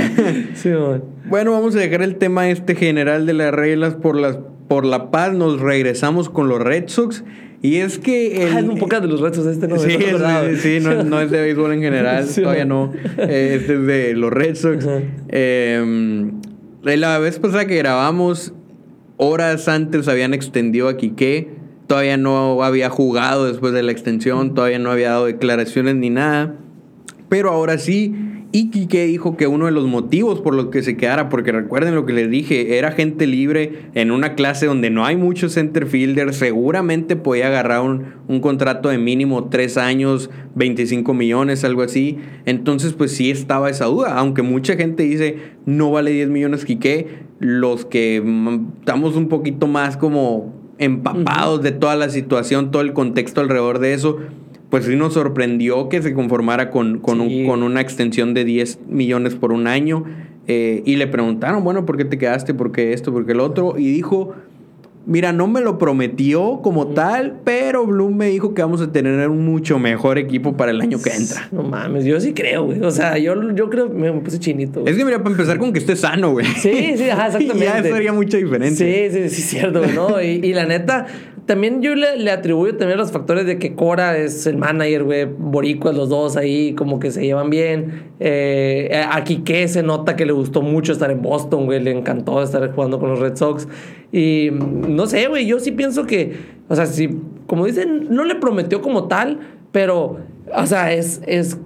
sí, Bueno, vamos a dejar el tema este general de las reglas por, las, por la paz. Nos regresamos con los Red Sox. Y es que. El, ah, es un poco de los retos este, ¿no? Sí, sí, no, es de béisbol en general, todavía no. Eh, este es de los Red Sox. Eh, la vez pasada que grabamos, horas antes habían extendido a Quique. Todavía no había jugado después de la extensión, todavía no había dado declaraciones ni nada. Pero ahora sí, y Quique dijo que uno de los motivos por los que se quedara, porque recuerden lo que les dije, era gente libre en una clase donde no hay muchos center fielders, seguramente podía agarrar un, un contrato de mínimo tres años, 25 millones, algo así. Entonces, pues sí estaba esa duda, aunque mucha gente dice no vale 10 millones Quique, los que estamos un poquito más como empapados de toda la situación, todo el contexto alrededor de eso, pues sí nos sorprendió que se conformara con, con, una extensión de 10 millones por un año. Eh, y le preguntaron, bueno, ¿por qué te quedaste? ¿Por qué esto? ¿Por qué el otro? Y dijo, Mira, no me lo prometió como tal, pero Bloom me dijo que vamos a tener un mucho mejor equipo para el año que entra. No mames, yo sí creo, güey. O sea, yo, yo creo, me puse chinito. Es que mira, para empezar con que esté sano, güey. Sí, sí, ajá, exactamente. ya eso haría mucha diferencia. Sí, sí, sí, cierto, ¿no? y, y la neta, también yo le, le, atribuyo también los factores de que Cora es el manager, güey, boricuas los dos ahí, como que se llevan bien. Eh, a Quique se nota que le gustó mucho estar en Boston, güey, le encantó estar jugando con los Red Sox. Y mm, no sé, güey, yo sí pienso que, o sea, si, como dicen, no le prometió como tal, pero, o sea, es, es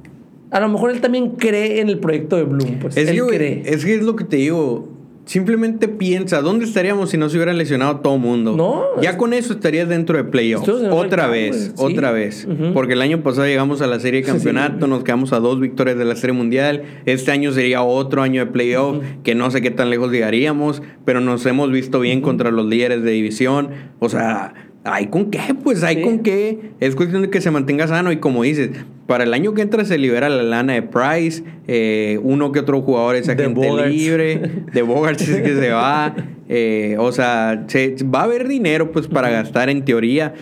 a lo mejor él también cree en el proyecto de Bloom. Pues. Es, él cree. es que es lo que te digo. Simplemente piensa, ¿dónde estaríamos si no se hubiera lesionado todo el mundo? No. Ya con eso estarías dentro de playoffs. Otra vez, otra vez. Porque el año pasado llegamos a la serie de campeonato, nos quedamos a dos victorias de la serie mundial. Este año sería otro año de playoff, que no sé qué tan lejos llegaríamos, pero nos hemos visto bien contra los líderes de división. O sea, ¿Hay con qué? Pues hay con qué. Es cuestión de que se mantenga sano y como dices, para el año que entra se libera la lana de Price, eh, uno que otro jugador es agente libre, de Bogart es que se va. Eh, o sea, se, va a haber dinero pues para gastar en teoría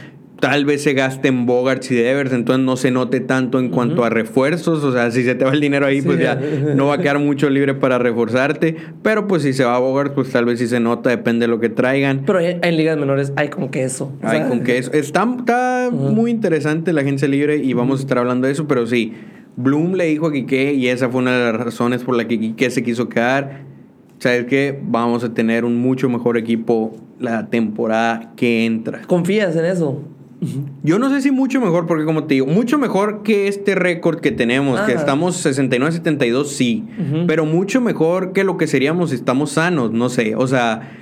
tal vez se gaste en Bogarts y Devers, entonces no se note tanto en cuanto a refuerzos. O sea, si se te va el dinero ahí, pues ya no va a quedar mucho libre para reforzarte. Pero pues si se va a Bogarts, pues tal vez sí se nota, depende de lo que traigan. Pero en ligas menores hay con queso. Hay con queso. Está, está muy interesante la agencia libre y vamos a estar hablando de eso, pero sí. Bloom le dijo a Quique, y esa fue una de las razones por la que Quique se quiso quedar. ¿Sabes qué? Vamos a tener un mucho mejor equipo la temporada que entra. ¿Confías en eso? Yo no sé si mucho mejor, porque como te digo, mucho mejor que este récord que tenemos, que estamos 69-72, sí, pero mucho mejor que lo que seríamos si estamos sanos, no sé, o sea,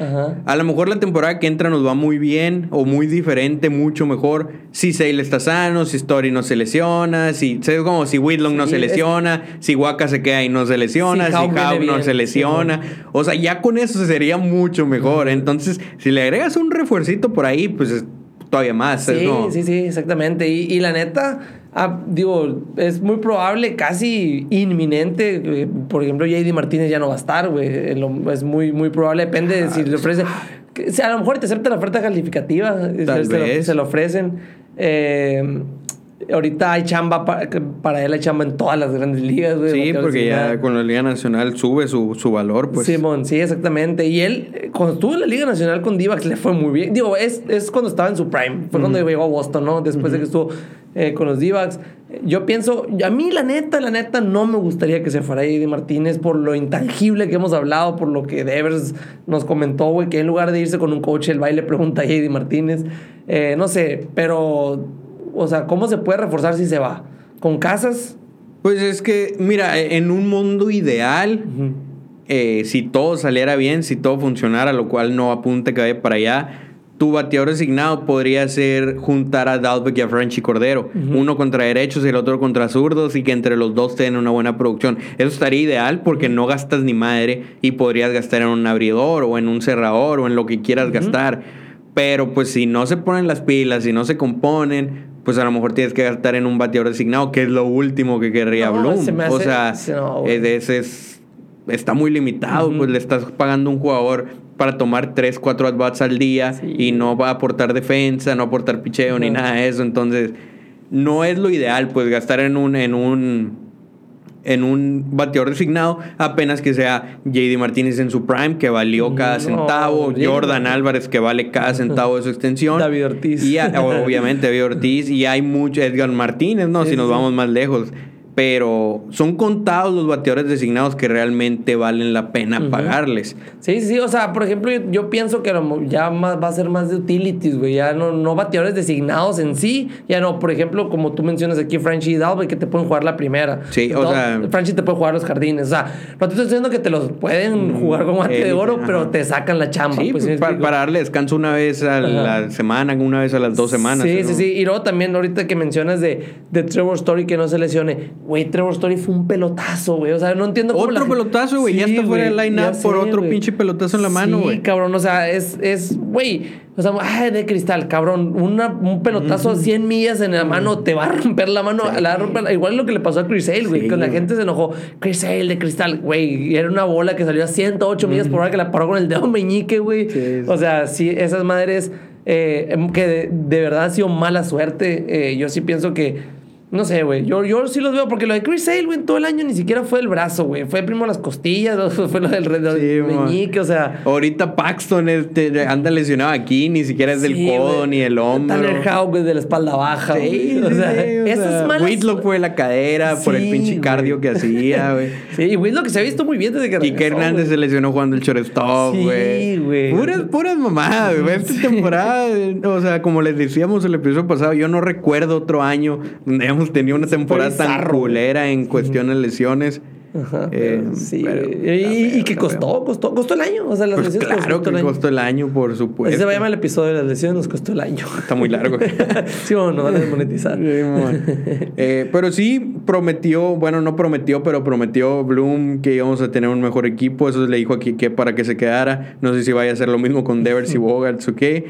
a lo mejor la temporada que entra nos va muy bien o muy diferente, mucho mejor si Sale está sano, si Story no se lesiona, si, como si Whitlock no se lesiona, si Waka se queda y no se lesiona, si, Hau no se lesiona, o sea, ya con eso sería mucho mejor, entonces si le agregas un refuercito por ahí, pues todavía más. Sí, sí, sí, exactamente. Y, la neta, ah, digo, es muy probable, casi inminente. Eh, por ejemplo, JD Martínez ya no va a estar, güey. Es muy, muy probable, depende de si le ofrece. a lo mejor te acepta la oferta calificativa, Tal se, vez. Lo, se lo ofrecen. Eh, ahorita hay chamba para, él, hay chamba en todas las grandes ligas, güey. Sí, porque ya con la Liga Nacional sube su, valor, pues. Simón, sí, exactamente. Y él, cuando estuvo en la Liga Nacional con Divax, le fue muy bien. Digo, es, es cuando estaba en su prime. Fue cuando llegó a Boston, ¿no? Después de que estuvo eh, con los Divax. Yo pienso, a mí la neta, la neta, no me gustaría que se fuera Eddie Martínez por lo intangible que hemos hablado, por lo que Devers nos comentó, güey, que en lugar de irse con un coach, el baile pregunta a Eddie Martínez. Eh, no sé, pero o sea, ¿cómo se puede reforzar si se va? ¿Con casas? Pues es que, mira, e, en un mundo ideal, eh, si todo saliera bien, si todo funcionara, lo cual no apunta que vaya para allá, tu bateador designado podría ser juntar a Dalbeck y a Frenchy Cordero. Uno contra derechos y el otro contra zurdos y que entre los dos tengan una buena producción. Eso estaría ideal porque no gastas ni madre y podrías gastar en un abridor o en un cerrador o en lo que quieras gastar. Pero pues si no se ponen las pilas, si no se componen, pues a lo mejor tienes que gastar en un bateador designado, que es lo último que querría Bloom. o sea, ese es, está muy limitado, pues le estás pagando a un jugador para tomar 3, 4 at-bats al día y no va a aportar defensa, no aportar picheo ni nada de eso. Entonces, no es lo ideal, pues gastar en un, en un en un bateador designado, apenas que sea JD Martínez en su prime, que valió cada centavo, Jordan Álvarez, que vale cada centavo de su extensión. David Ortiz. Y obviamente David Ortiz, y hay mucho Edgar Martínez, ¿no? si nos vamos más lejos pero son contados los bateadores designados que realmente valen la pena pagarles. Sí, sí, o sea, por ejemplo, yo, pienso que ya más, va a ser más de utilities, güey, ya no, no bateadores designados en sí, ya no, por ejemplo, como tú mencionas aquí, Franchi Dalby, que te pueden jugar la primera. Sí, o sea... Franchi te puede jugar los jardines, o sea, no te estoy diciendo que te los pueden mm, jugar con guante de oro, pero te sacan la chamba. Sí, pues, pues para, darle descanso una vez a la semana, una vez a las dos semanas. Sí, sí, sí, y luego también ahorita que mencionas de, de Trevor Story que no se lesione, güey, Trevor Story fue un pelotazo, güey. O sea, no entiendo cómo. Otro pelotazo, güey. ya está fuera del line-up por otro pinche pelotazo en la mano, güey. Sí, cabrón. O sea, es, es, güey. O sea, ay, de cristal, cabrón. un pelotazo a 100 millas en la mano te va a romper la mano. La romper, igual lo que le pasó a Chris Hale, güey. que la gente se enojó. Chris Hale de cristal, güey. Era una bola que salió a 108 millas por hora que la paró con el dedo meñique, güey. o sea, sí, esas madres eh, que de, verdad ha sido mala suerte. Eh, yo sí pienso que no sé, güey. Yo, yo sí los veo porque lo de Chris Sale, güey, todo el año ni siquiera fue el brazo, güey. Fue primero las costillas, fue lo del, meñique, o sea. Ahorita Paxton anda lesionado aquí, ni siquiera es del codo ni el hombro. Tanner Houck de la espalda baja, sí, O sea. Whitlock fue la cadera por el pinche cardio que hacía, güey. Sí, Whitlock se ha visto muy bien desde que Kike Hernández se lesionó jugando el shortstop, güey. Sí, güey. Puras, puras mamadas, güey. Esta temporada, o sea, como les decíamos el episodio pasado, yo no recuerdo otro año donde hemos tenido una temporada tan culera en cuestiones de lesiones. Ajá, eh, sí. y, que costó, costó, costó el año. O sea, las pues lesiones claro costó que costó el año, por supuesto. Ese va a llamar el episodio de las lesiones, nos costó el año. Está muy largo. sí, bueno, nos van a desmonetizar. eh, pero sí prometió, bueno, no prometió, pero prometió Bloom que íbamos a tener un mejor equipo. Eso le dijo aquí que para que se quedara. No sé si vaya a hacer lo mismo con Devers y Bogarts o qué.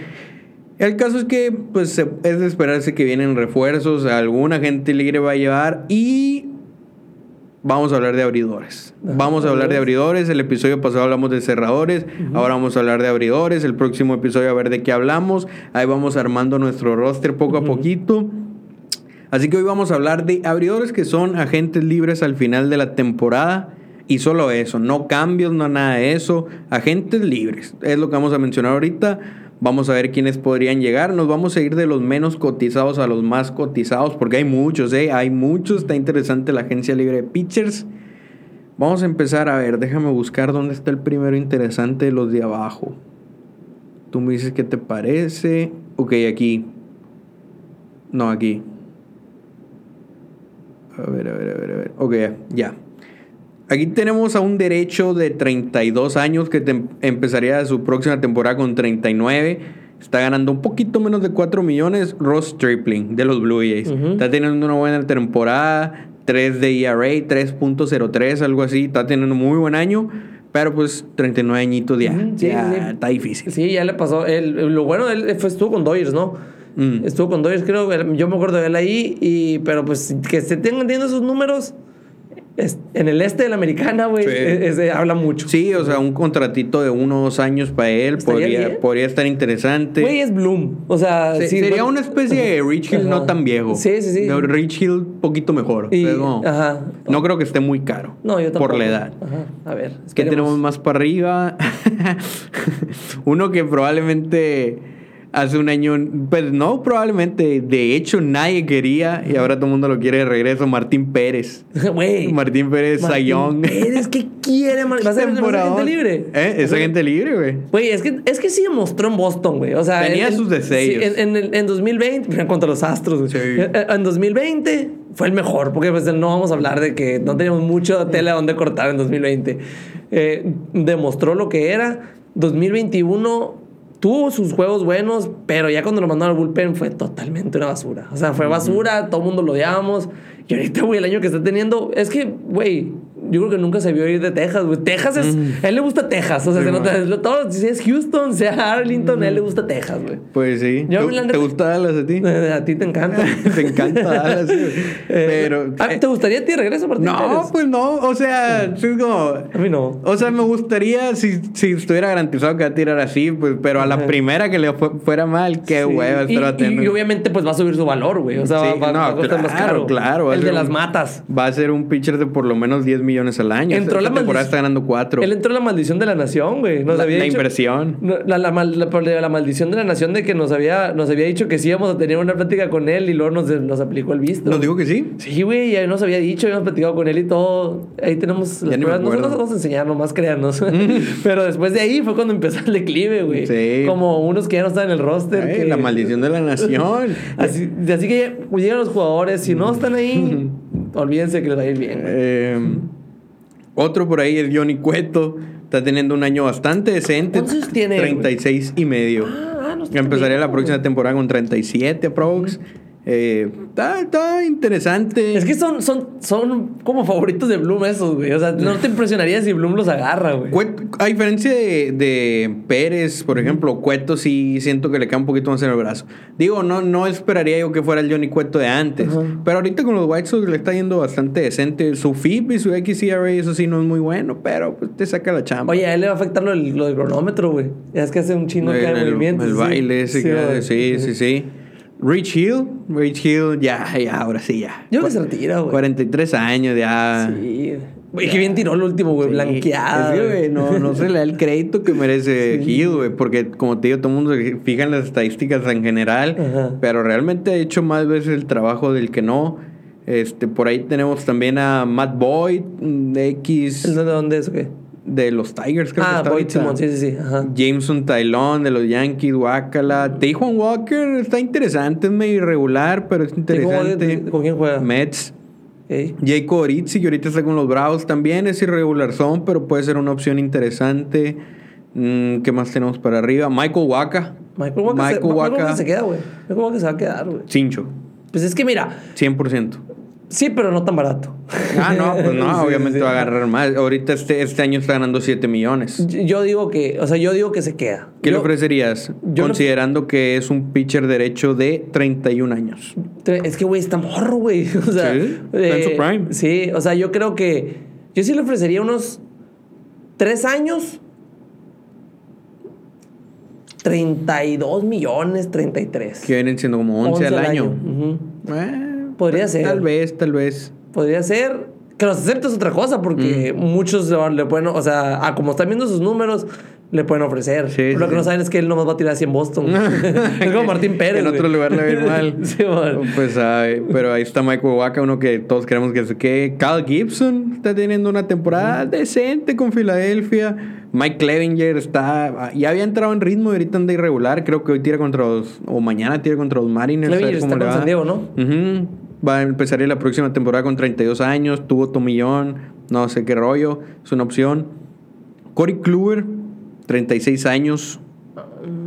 El caso es que pues es de esperarse que vienen refuerzos, alguna gente libre va a llevar y vamos a hablar de abridores. Vamos a hablar de abridores. El episodio pasado hablamos de cerradores. Ahora vamos a hablar de abridores. El próximo episodio a ver de qué hablamos. Ahí vamos armando nuestro roster poco a poquito. Así que hoy vamos a hablar de abridores que son agentes libres al final de la temporada. Y solo eso, no cambios, no nada de eso. Agentes libres. Es lo que vamos a mencionar ahorita. Vamos a ver quiénes podrían llegar. Nos vamos a ir de los menos cotizados a los más cotizados, porque hay muchos, ¿eh? Hay muchos. Está interesante la agencia libre de pitchers. Vamos a empezar a ver, déjame buscar dónde está el primero interesante de los de abajo. Tú me dices qué te parece. Ok, aquí. No, aquí. A ver, a ver, a ver, a ver. Ok, ya. Aquí tenemos a un derecho de 32 años que empezaría su próxima temporada con 39. Está ganando un poquito menos de 4 millones. Ross Stripling de los Blue Jays. Está teniendo una buena temporada. 3 de ERA, 3.03, algo así. Está teniendo un muy buen año. Pero pues 39 añitos ya, ya está difícil. Sí, ya le pasó. lo bueno, él fue, estuvo con Dodgers, ¿no? Mm. Estuvo con Dodgers, creo. Yo me acuerdo de él ahí. Y, pero pues que se tengan teniendo esos números en el este de la americana, güey, habla mucho. Sí, o sea, un contratito de uno o dos años para él podría, podría, estar interesante. Güey, es Bloom. O sea, sería una especie de Rich Hill no tan viejo. Sí, sí, sí. Rich Hill poquito mejor. no, ajá. no creo que esté muy caro. No, yo tampoco. Por la edad. Ajá. A ver. ¿Qué tenemos más para arriba? Uno que probablemente hace un año, pues no, probablemente, de hecho nadie quería y ahora todo el mundo lo quiere de regreso, Martín Pérez. Güey. Martín Pérez, Sayón. Pérez, ¿qué quiere? ¿Va a ser agente libre? ¿Eh? Es agente libre, güey. Güey, es que, es que sí mostró en Boston, güey. O sea, tenía sus deseos. en, en, en, 2020, contra los Astros, En 2020 fue el mejor, porque pues no vamos a hablar de que no teníamos mucho tela donde cortar en 2020. Eh, demostró lo que era. 2021 tuvo sus juegos buenos, pero ya cuando lo mandaron al bullpen fue totalmente una basura. O sea, fue basura, todo el mundo lo odiábamos. Y ahorita, güey, el año que está teniendo, es que, güey, yo creo que nunca se vio ir de Texas, güey. Texas es. A él le gusta Texas. O sea, se nota. Todo, si es Houston, sea Arlington, a él le gusta Texas, güey. Pues sí. ¿Te, gusta Dallas a ti? A ti te encanta. te encanta Dallas, güey. Pero. Ah, ¿Te gustaría a ti regreso, Martín No, pues no. O sea, es como. A mí no. O sea, me gustaría si, si estuviera garantizado que va a tirar así, pues, pero a la primera que le fuera mal, qué sí. hueva y, y, obviamente, pues va a subir su valor, güey. O sea, va, va, a costar más caro. Claro, El de las matas. Va a ser un pitcher de por lo menos 10 millones al año. Entró la temporada está ganando 4. Él entró en la maldición de la nación, güey. Nos la, había la inversión. La, la, la, maldición de la nación de que nos había, nos había dicho que sí íbamos a tener una plática con él y luego nos, nos aplicó el visto. ¿Nos dijo que sí? Sí, güey, ya nos había dicho, habíamos platicado con él y todo. Ahí tenemos las pruebas. Nosotros vamos a enseñar, nomás créanos. Pero después de ahí fue cuando empezó el declive, güey. Sí. Como unos que ya no están en el roster. que... La maldición de la nación. así, así que llegan los jugadores, si no están ahí, olvídense que les va a ir bien. Eh, otro por ahí es Johnny Cueto. Está teniendo un año bastante decente. ¿Cuántos tiene? 36 y medio. Ah, no Empezaría la próxima temporada con 37 aprox. Está, interesante. Es que son, son, son como favoritos de Bloom esos, güey. O sea, no te impresionaría si Bloom los agarra, güey. A diferencia de, Pérez, por ejemplo, Cueto sí siento que le queda un poquito más en el brazo. Digo, no, no esperaría yo que fuera el Johnny Cueto de antes. Pero ahorita con los White Sox le está yendo bastante decente. Su FIP y su XERA, eso sí no es muy bueno, pero pues te saca la chamba. Oye, a él le va a afectar lo del, cronómetro, güey. Ya es que hace un chino que hay movimiento. El baile ese, sí, sí. sí. Rich Hill, Rich Hill, ya, ya, ahora sí, ya. Yo que se retira, güey. 43 años, ya. Sí. Güey, qué bien tiró el último, güey, blanqueado. güey, no, no se le da el crédito que merece Hill, güey, porque como te digo, todo el mundo se fija en las estadísticas en general, pero realmente ha hecho más veces el trabajo del que no. Este, por ahí tenemos también a Matt Boyd, X. ¿De dónde es o qué? De los Tigers, creo ah, que está Simon, sí, sí, sí. Jameson Tylon de los Yankees, Wakala. Tejuan Walker está interesante, es medio irregular, pero es interesante. ¿Con quién juega? Mets. Hey. Jake que ahorita está con los Bravos, también es irregular son, pero puede ser una opción interesante. Mm, ¿Qué más tenemos para arriba? Michael Waka. Michael Waka, Michael se, Waka. se queda, güey. Michael Waka se va a quedar, güey. Cincho. Pues es que mira. 100%. Sí, pero no tan barato. Ah, no, pues no, obviamente va a agarrar más. Ahorita este, este año está ganando 7 millones. Yo digo que, o sea, yo digo que se queda. ¿Qué le ofrecerías? considerando que es un pitcher derecho de 31 años. Es que, güey, está morro, güey. O sea, sí, está en su prime. Sí, o sea, yo creo que. Yo sí le ofrecería unos 3 años. 32 millones, 33. Que vienen siendo como 11, al año. Podría ser. Tal vez, tal vez. Podría ser. Que los aceptes otra cosa, porque muchos le pueden, o sea, a como están viendo sus números, le pueden ofrecer. lo que no saben es que él nomás va a tirar así en Boston. es como Martín Pérez. en otro lugar le va a ir mal. sí, Pues, pero ahí está Michael Waka, uno que todos queremos que se quede. Cal Gibson está teniendo una temporada decente con Filadelfia. Mike Clevinger está. Ya había entrado en ritmo y ahorita anda irregular. Creo que hoy tira contra los. O mañana tira contra los Mariners. Clevinger está con San Diego, ¿no? Va a empezar la próxima temporada con 32 años. Tuvo tomillón. No sé qué rollo. Es una opción. Corey Kluber, 36 años.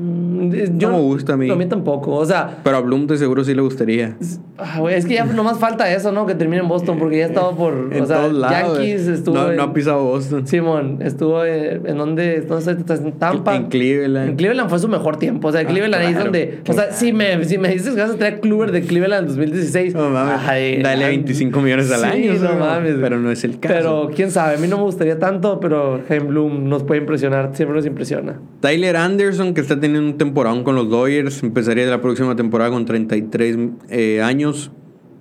Mm, yo, no me gusta a mí. A mí tampoco, o sea... Pero a Bloom de seguro sí le gustaría. Ah, es que ya nomás falta eso, ¿no? Que termine en Boston, porque ya estaba por... en o sea, todos lados, Yankees estuvo... No, no ha pisado Boston. Simón, estuvo en donde... ¿Dónde está? En Tampa. En Cleveland. En Cleveland fue su mejor tiempo. O sea, ah, Cleveland ahí es donde... O sea, si me, si me dices que vas a traer Kluber de Cleveland en 2016... No mames. Dale 25 millones al año. no mames. Pero no es el caso. Pero quién sabe, a mí no me gustaría tanto, pero Jaime Bloom nos puede impresionar. Siempre nos impresiona. Tyler Anderson, que está teniendo un temporada con los Dodgers. Empezaría la próxima temporada con 33 eh, años.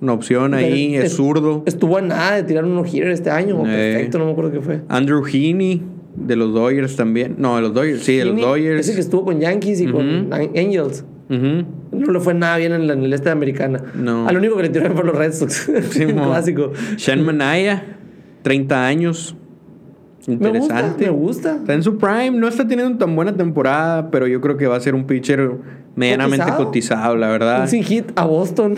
Una opción ahí, es, zurdo. Estuvo a nada de tirar un hitter este año. Eh, perfecto, no me acuerdo qué fue. Andrew Heaney, de los Dodgers también. No, de los Dodgers, sí, de los Dodgers. Ese que estuvo con Yankees y con Angels. No le fue nada bien en, el este de Americana. No. Al único que le tiraron fue los Red Sox. Sí, clásico. Sean Manaya, 30 años. Interesante. Me gusta, Está en su prime. No está teniendo tan buena temporada, pero yo creo que va a ser un pitcher medianamente cotizado, la verdad. Un sin hit a Boston.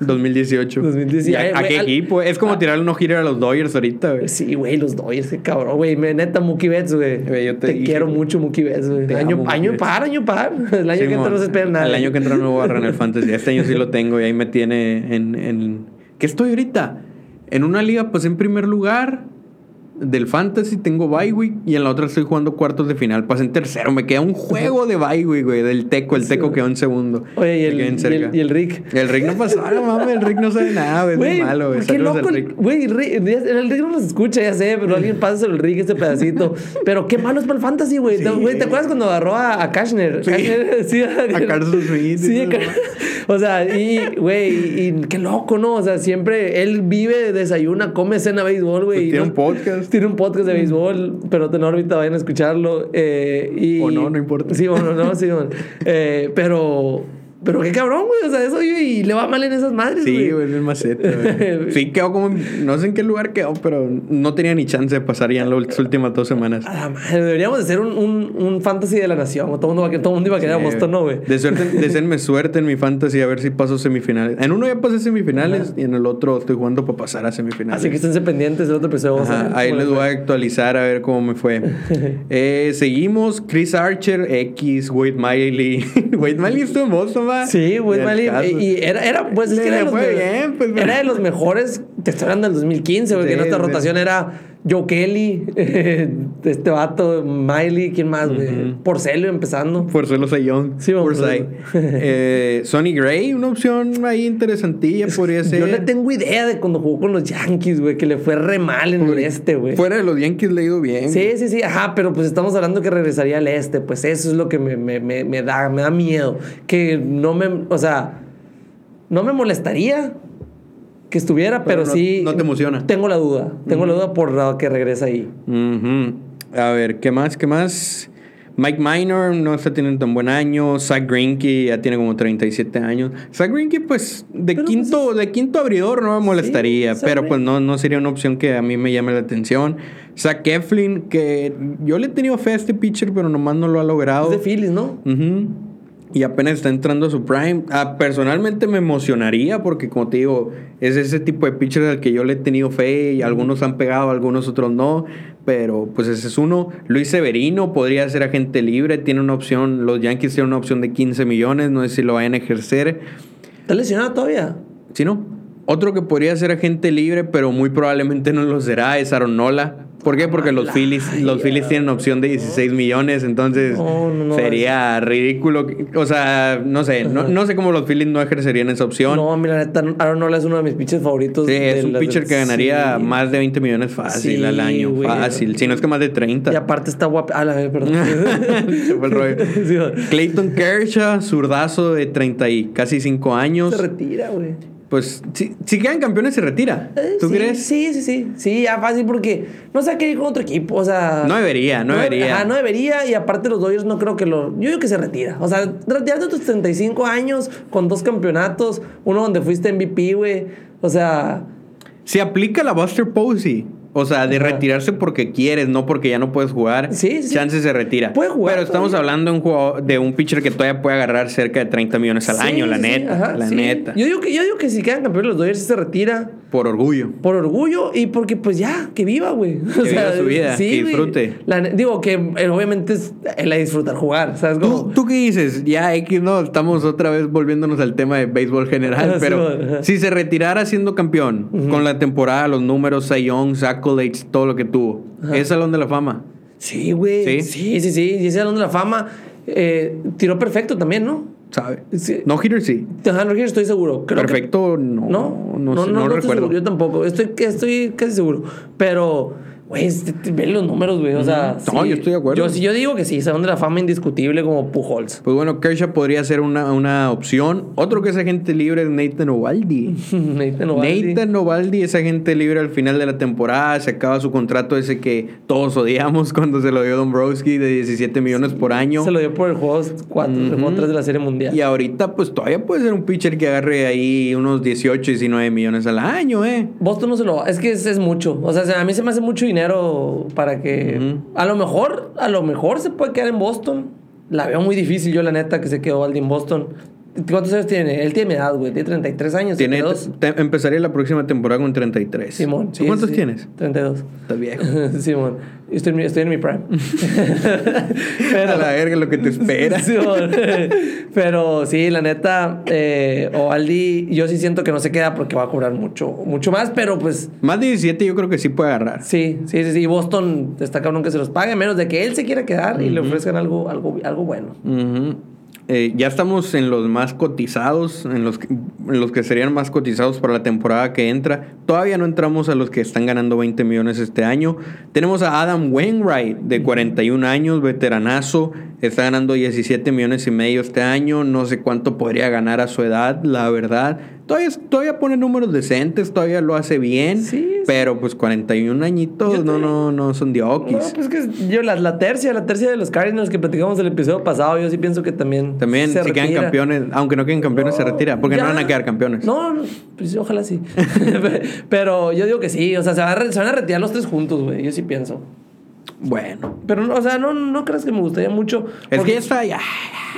2018. 2018. ¿A, qué equipo? Es como tirarle un no-hitter a los Dodgers ahorita, güey. Sí, güey, los Dodgers, qué cabrón, güey. Neta, Mookie Betts, güey. Te, te quiero mucho, Mookie Betts, güey. Año, año par, año par. El año que entra no se espera nada. El año que entra no voy a en el Fantasy. Este año sí lo tengo y ahí me tiene en... en... ¿Qué estoy ahorita? En una liga, pues en primer lugar del Fantasy tengo bye week y en la otra estoy jugando cuartos de final. Pasé en tercero. Me queda un juego de bye week, güey, del Teco. El Teco quedó en segundo. Oye, y el, y el, Rick. El Rick no pasó, no mames. El Rick no sabe nada, güey. Es muy malo, güey. Qué loco. Güey, el Rick no nos escucha, ya sé, pero alguien pasa el Rick este pedacito. pero qué malo es para el Fantasy, güey. ¿Te acuerdas cuando agarró a, a Kashner? Sí. sí a, Carlos Smith. Sí, o sea, y, güey, y, qué loco, ¿no? O sea, siempre él vive, desayuna, come, cena béisbol, güey. Pues tiene un podcast. Tiene un podcast de béisbol, pero en órbita vayan a escucharlo. Eh, y, o no, no importa. Sí, o no, no, sí, eh, pero pero qué cabrón, güey. O sea, eso y le va mal en esas madres, güey. Sí, güey, es maceta, güey. sí, quedó como. No sé en qué lugar quedó, pero no tenía ni chance de pasar ya en las últimas dos semanas. Ah, madre, deberíamos de hacer un, un, un, fantasy de la nación. Todo el mundo, todo mundo iba a querer a Boston, ¿no, güey? De suerte, deseenme suerte en mi fantasy a ver si paso semifinales. En uno ya pasé semifinales y en el otro estoy jugando para pasar a semifinales. Así que esténse pendientes del otro episodio. ahí les voy a actualizar a ver cómo me fue. eh, seguimos. Chris Archer, X, Wade Miley. Wade Miley estuvo en Boston, va. Sí, Wade y era, era, pues es que era, pues, era de los mejores, te estoy hablando del 2015, porque en esta rotación era Joe Kelly, este vato, Miley, ¿quién más, güey? Porcelo empezando. Porcelo Sayón. Sí, vamos eh, Sonny Gray, una opción ahí interesantilla podría ser. Yo le tengo idea de cuando jugó con los Yankees, güey, que le fue re mal en el este, güey. Fuera de los Yankees le ha ido bien. Sí, sí, sí, ajá, pero pues estamos hablando que regresaría al este, pues eso es lo que me, me, me, me da, me da miedo. Que no me, o sea, no me molestaría que estuviera, pero, sí. No te emociona. Tengo la duda. Tengo la duda por la que regresa ahí. A ver, ¿qué más? ¿Qué más? Mike Minor no está teniendo tan buen año. Zach Greinke ya tiene como 37 años. Zach Greinke, pues, de, quinto, pues, de quinto abridor no me molestaría. pero pues no, no sería una opción que a mí me llame la atención. Zach Eflin, que yo le he tenido fe a este pitcher, pero nomás no lo ha logrado. Es de Phillies, ¿no? Y apenas está entrando a su prime. Ah, personalmente me emocionaría porque, como te digo, es ese tipo de pitcher al que yo le he tenido fe y algunos han pegado, algunos otros no. Pero pues ese es uno. Luis Severino podría ser agente libre, tiene una opción. Los Yankees tienen una opción de 15 millones, no sé si lo vayan a ejercer. ¿Está lesionado todavía? Sí, no. Otro que podría ser agente libre, pero muy probablemente no lo será, es Aaron Nola. ¿Por qué? Porque los Phillies, los Phillies tienen opción de 16 millones, entonces sería ridículo. O sea, no sé, no, sé cómo los Phillies no ejercerían esa opción. No, mira, neta, Aaron Nola es uno de mis pitchers favoritos. Sí, es un pitcher que ganaría más de 20 millones fácil al año. fácil. Si no es que más de 30. Y aparte está guapo. Ah, la perdón. Se fue el rollo. Clayton Kershaw, zurdazo de 30 y casi 5 años. Se retira, güey pues si, si, quedan campeones se retira. Eh, ¿Tú crees? Sí, sí, sí. Sí, ya fácil porque no sé qué ir con otro equipo. O sea. No debería, no, debería. no debería. Y aparte, los Dodgers no creo que lo. Yo digo que se retira. O sea, retirarte a tus 35 años con dos campeonatos, uno donde fuiste MVP, güey. O sea. Se aplica la Buster Posey. O sea, de retirarse porque quieres, no porque ya no puedes jugar. Sí, sí. Chance se retira. Puede jugar. Pero estamos hablando de un, jugador, de un pitcher que todavía puede agarrar cerca de 30 millones al año, la neta. la neta. Yo digo, que, yo digo que si quedan campeones los Dodgers se retira. Por orgullo. Por orgullo y porque pues ya, que viva, güey. Que viva su vida, que disfrute. digo que eh, obviamente es el disfrutar jugar, ¿sabes? ¿Tú, ¿Tú, qué dices? Ya X, no, estamos otra vez volviéndonos al tema de béisbol general, pero si se retirara siendo campeón con la temporada, los números, Sayong, accolades, todo lo que tuvo, ¿es Salón de la Fama? Sí, güey. ¿Sí? sí, sí, sí, ese Salón de la Fama eh, tiró perfecto también, ¿no? ¿Sabe? No hitter sí. Ajá, no hitter estoy seguro. Perfecto, no. No, no, no, no, recuerdo. Yo tampoco. Estoy, estoy casi seguro. Pero Güey, ve los números, güey. O sea. No, yo estoy de acuerdo. Yo, yo digo que sí, Salón de la Fama indiscutible como Pujols. Pues bueno, Kershaw podría ser una, una opción. Otro que es agente libre es Nathan Ovaldi. Nathan Ovaldi. Nathan Ovaldi es agente libre al final de la temporada. Se acaba su contrato ese que todos odiamos cuando se lo dio Dombrowski de 17 millones por año. Se lo dio por el juego 4, el juego 3 de la Serie Mundial. Y ahorita, pues todavía puede ser un pitcher que agarre ahí unos 18, 19 millones al año, ¿eh? Boston no se lo. Es que es, es mucho. O sea, a mí se me hace mucho dinero para que. A lo mejor, a lo mejor se puede quedar en Boston. La veo muy difícil yo, la neta, que se quedó Valdi en Boston. ¿Cuántos años tiene? Él tiene mi edad, güey. Tiene 33 años. Tiene, empezaría la próxima temporada con 33. Simón. ¿Cuántos tienes? 32. Estás viejo. Simón. Estoy, estoy, en mi prime. Pero, a la verga lo que te espera. Simón. Pero sí, la neta, eh, Ovaldi, yo sí siento que no se queda porque va a cobrar mucho, mucho más, pero pues. Más de 17 yo creo que sí puede agarrar. Sí, sí, sí. sí. Boston está cabrón que se los pague, menos de que él se quiera quedar y le ofrezcan algo, algo, algo bueno. Eh, ya estamos en los más cotizados, en los, que, en los que serían más cotizados para la temporada que entra. Todavía no entramos a los que están ganando 20 millones este año. Tenemos a Adam Wainwright, de 41 años, veteranazo. Está ganando 17 millones y medio este año. No sé cuánto podría ganar a su edad, la verdad. Todavía, todavía pone números decentes, todavía lo hace bien. Pero pues 41 añitos no, no, no son diokis. No, pues que yo la, la tercia, la tercia de los Cardinals que platicamos el episodio pasado, yo sí pienso que también. También si quedan campeones, aunque no queden campeones, se retira. Porque no van a quedar campeones. No, pues ojalá sí. pero yo digo que sí, o sea, se, se van a retirar los tres juntos, güey. Yo sí pienso. Bueno. Pero, o sea, no, no crees que me gustaría mucho. Es que está ya.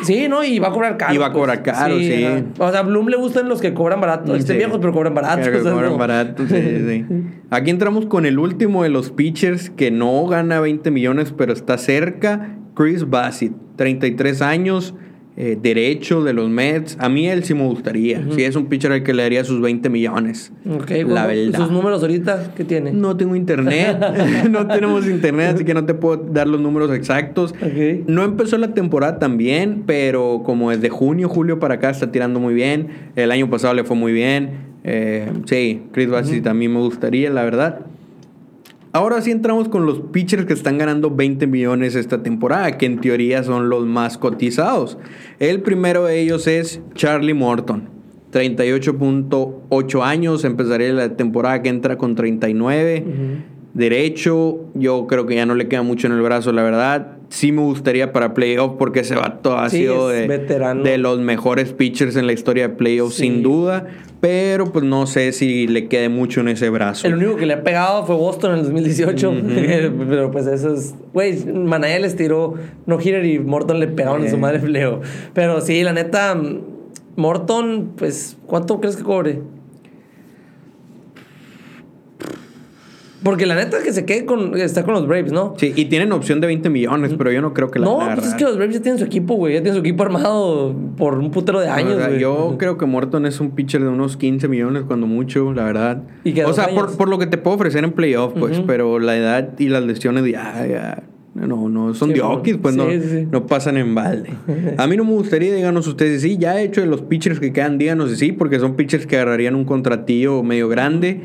Sí, ¿no? Y va a cobrar caro. Y va a cobrar pues. caro, sí. O sea, a Bloom le gustan los que cobran barato. Este viejos, pero cobran barato. que cobran barato, sí, sí. Aquí entramos con el último de los pitchers que no gana 20 millones, pero está cerca. Chris Bassett, 33 años. Eh, derecho de los Mets. A mí él sí me gustaría. Si es un pitcher al que le daría sus 20 millones. Ok, la verdad. ¿Sus números ahorita qué tiene? No tengo internet. no tenemos internet, así que no te puedo dar los números exactos. No empezó la temporada tan bien, pero como desde junio, julio para acá está tirando muy bien. El año pasado le fue muy bien. Eh, sí, Chris Bassett también me gustaría, la verdad. Ahora sí entramos con los pitchers que están ganando 20 millones esta temporada, que en teoría son los más cotizados. El primero de ellos es Charlie Morton. 38.8 años, empezaría la temporada que entra con 39. Derecho, yo creo que ya no le queda mucho en el brazo, la verdad. Sí me gustaría para playoff porque ese vato ha sido de, de, los mejores pitchers en la historia de playoff, sin duda. Pero pues no sé si le quede mucho en ese brazo. El único que le ha pegado fue Boston en el 2018. pero pues eso es. Güey, Manaya les tiró no hitter y Morton le pegaron en su madre fleo. Pero sí, la neta, Morton, pues, ¿cuánto crees que cobre? Porque la neta es que se quede con. Está con los Braves, ¿no? Sí, y tienen opción de 20 millones, pero yo no creo que la No, pues es que los Braves ya tienen su equipo, güey. Ya tienen su equipo armado por un putero de años, güey. yo creo que Morton es un pitcher de unos 15 millones, cuando mucho, la verdad. o sea, por, lo que te puedo ofrecer en playoff, pues, pero la edad y las lesiones, ya, ya. No, no, son sí, pues no, no pasan en balde. A mí no me gustaría, díganos ustedes, sí, ya he hecho de los pitchers que quedan, díganos sí, porque son pitchers que agarrarían un contratillo medio grande.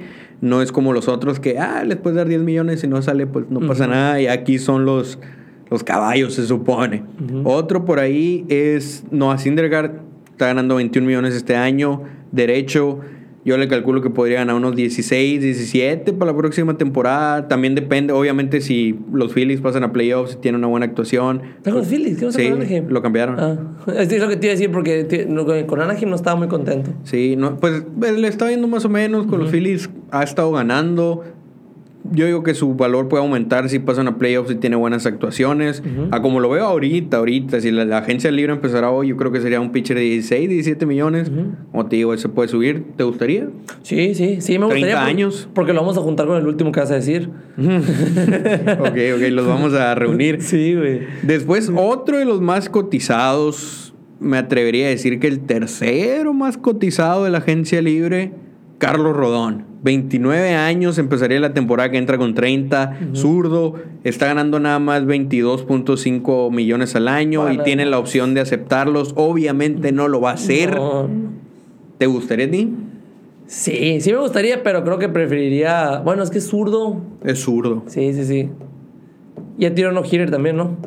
No es como los otros que, ah, les puedes dar 10 millones y no sale, pues no pasa nada. Y aquí son los, los caballos, se supone. Otro por ahí es Noah Syndergaard, está ganando 21 millones este año. Derecho, yo le calculo que podría ganar unos 16, 17 para la próxima temporada. También depende, obviamente, si los Phillies pasan a playoffs, si tienen una buena actuación. ¿Está con los Phillies? ¿Qué sí, lo cambiaron. Ah, es lo que te iba a decir porque con Anaheim no estaba muy contento. Sí, no, pues le está viendo más o menos. Con los Phillies ha estado ganando yo digo que su valor puede aumentar si pasan a playoffs y tiene buenas actuaciones. A como lo veo ahorita, ahorita, si la, agencia libre empezara hoy, yo creo que sería un pitcher de 16, 17 millones. O te digo, ese puede subir. ¿Te gustaría? Sí, sí, sí, me gustaría. 30 años. Porque lo vamos a juntar con el último que vas a decir. ok, ok, los vamos a reunir. sí, güey. Después, otro de los más cotizados, me atrevería a decir que el tercero más cotizado de la agencia libre, Carlos Rodón. 29 años, empezaría la temporada que entra con 30, zurdo, está ganando nada más 22.5 millones al año y tiene la opción de aceptarlos. Obviamente no lo va a hacer. ¿Te gustaría a ti? Sí, sí me gustaría, pero creo que preferiría. Bueno, es que es zurdo. Es zurdo. Sí, sí, sí. Y a tiro no hitter también, ¿no?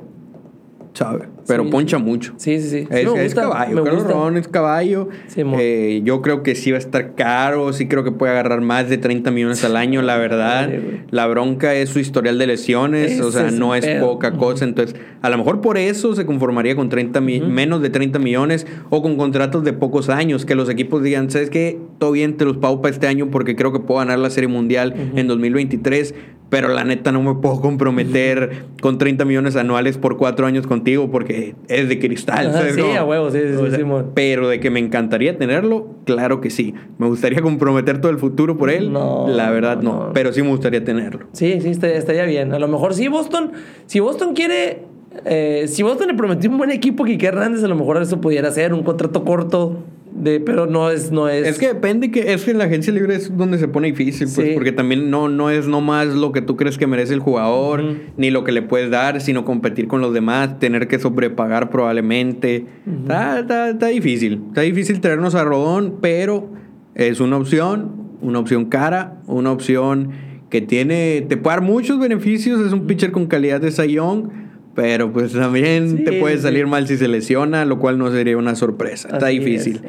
Pero poncha mucho. Sí, sí, sí. Es, caballo. Me es caballo. Eh, yo creo que sí va a estar caro. Sí creo que puede agarrar más de 30 millones al año, la verdad. la bronca es su historial de lesiones. o sea, no es poca cosa. Entonces, a lo mejor por eso se conformaría con 30 menos de 30 millones o con contratos de pocos años. Que los equipos digan, ¿sabes qué? Todo bien, te los pago para este año porque creo que puedo ganar la Serie Mundial en 2023 pero la neta no me puedo comprometer con 30 millones anuales por cuatro años contigo porque es de cristal. sí, a huevo, sí, sí, sí, Pero de que me encantaría tenerlo, claro que sí. Me gustaría comprometer todo el futuro por él. No, la verdad no, Pero sí me gustaría tenerlo. Sí, sí, estaría bien. A lo mejor sí, Boston. Si Boston quiere eh, si Boston le prometió un buen equipo a Kike Hernández, a lo mejor eso pudiera ser un contrato corto. De, pero no es, no es. Es que depende que es que en la agencia libre es donde se pone difícil, pues, porque también no, no es nomás lo que tú crees que merece el jugador, ni lo que le puedes dar, sino competir con los demás, tener que sobrepagar probablemente. está, está, está, difícil. Está difícil traernos a Rodón, pero es una opción, una opción cara, una opción que tiene, te puede dar muchos beneficios, es un pitcher con calidad de Sayón pero pues también te puede salir mal si se lesiona, lo cual no sería una sorpresa. Está difícil.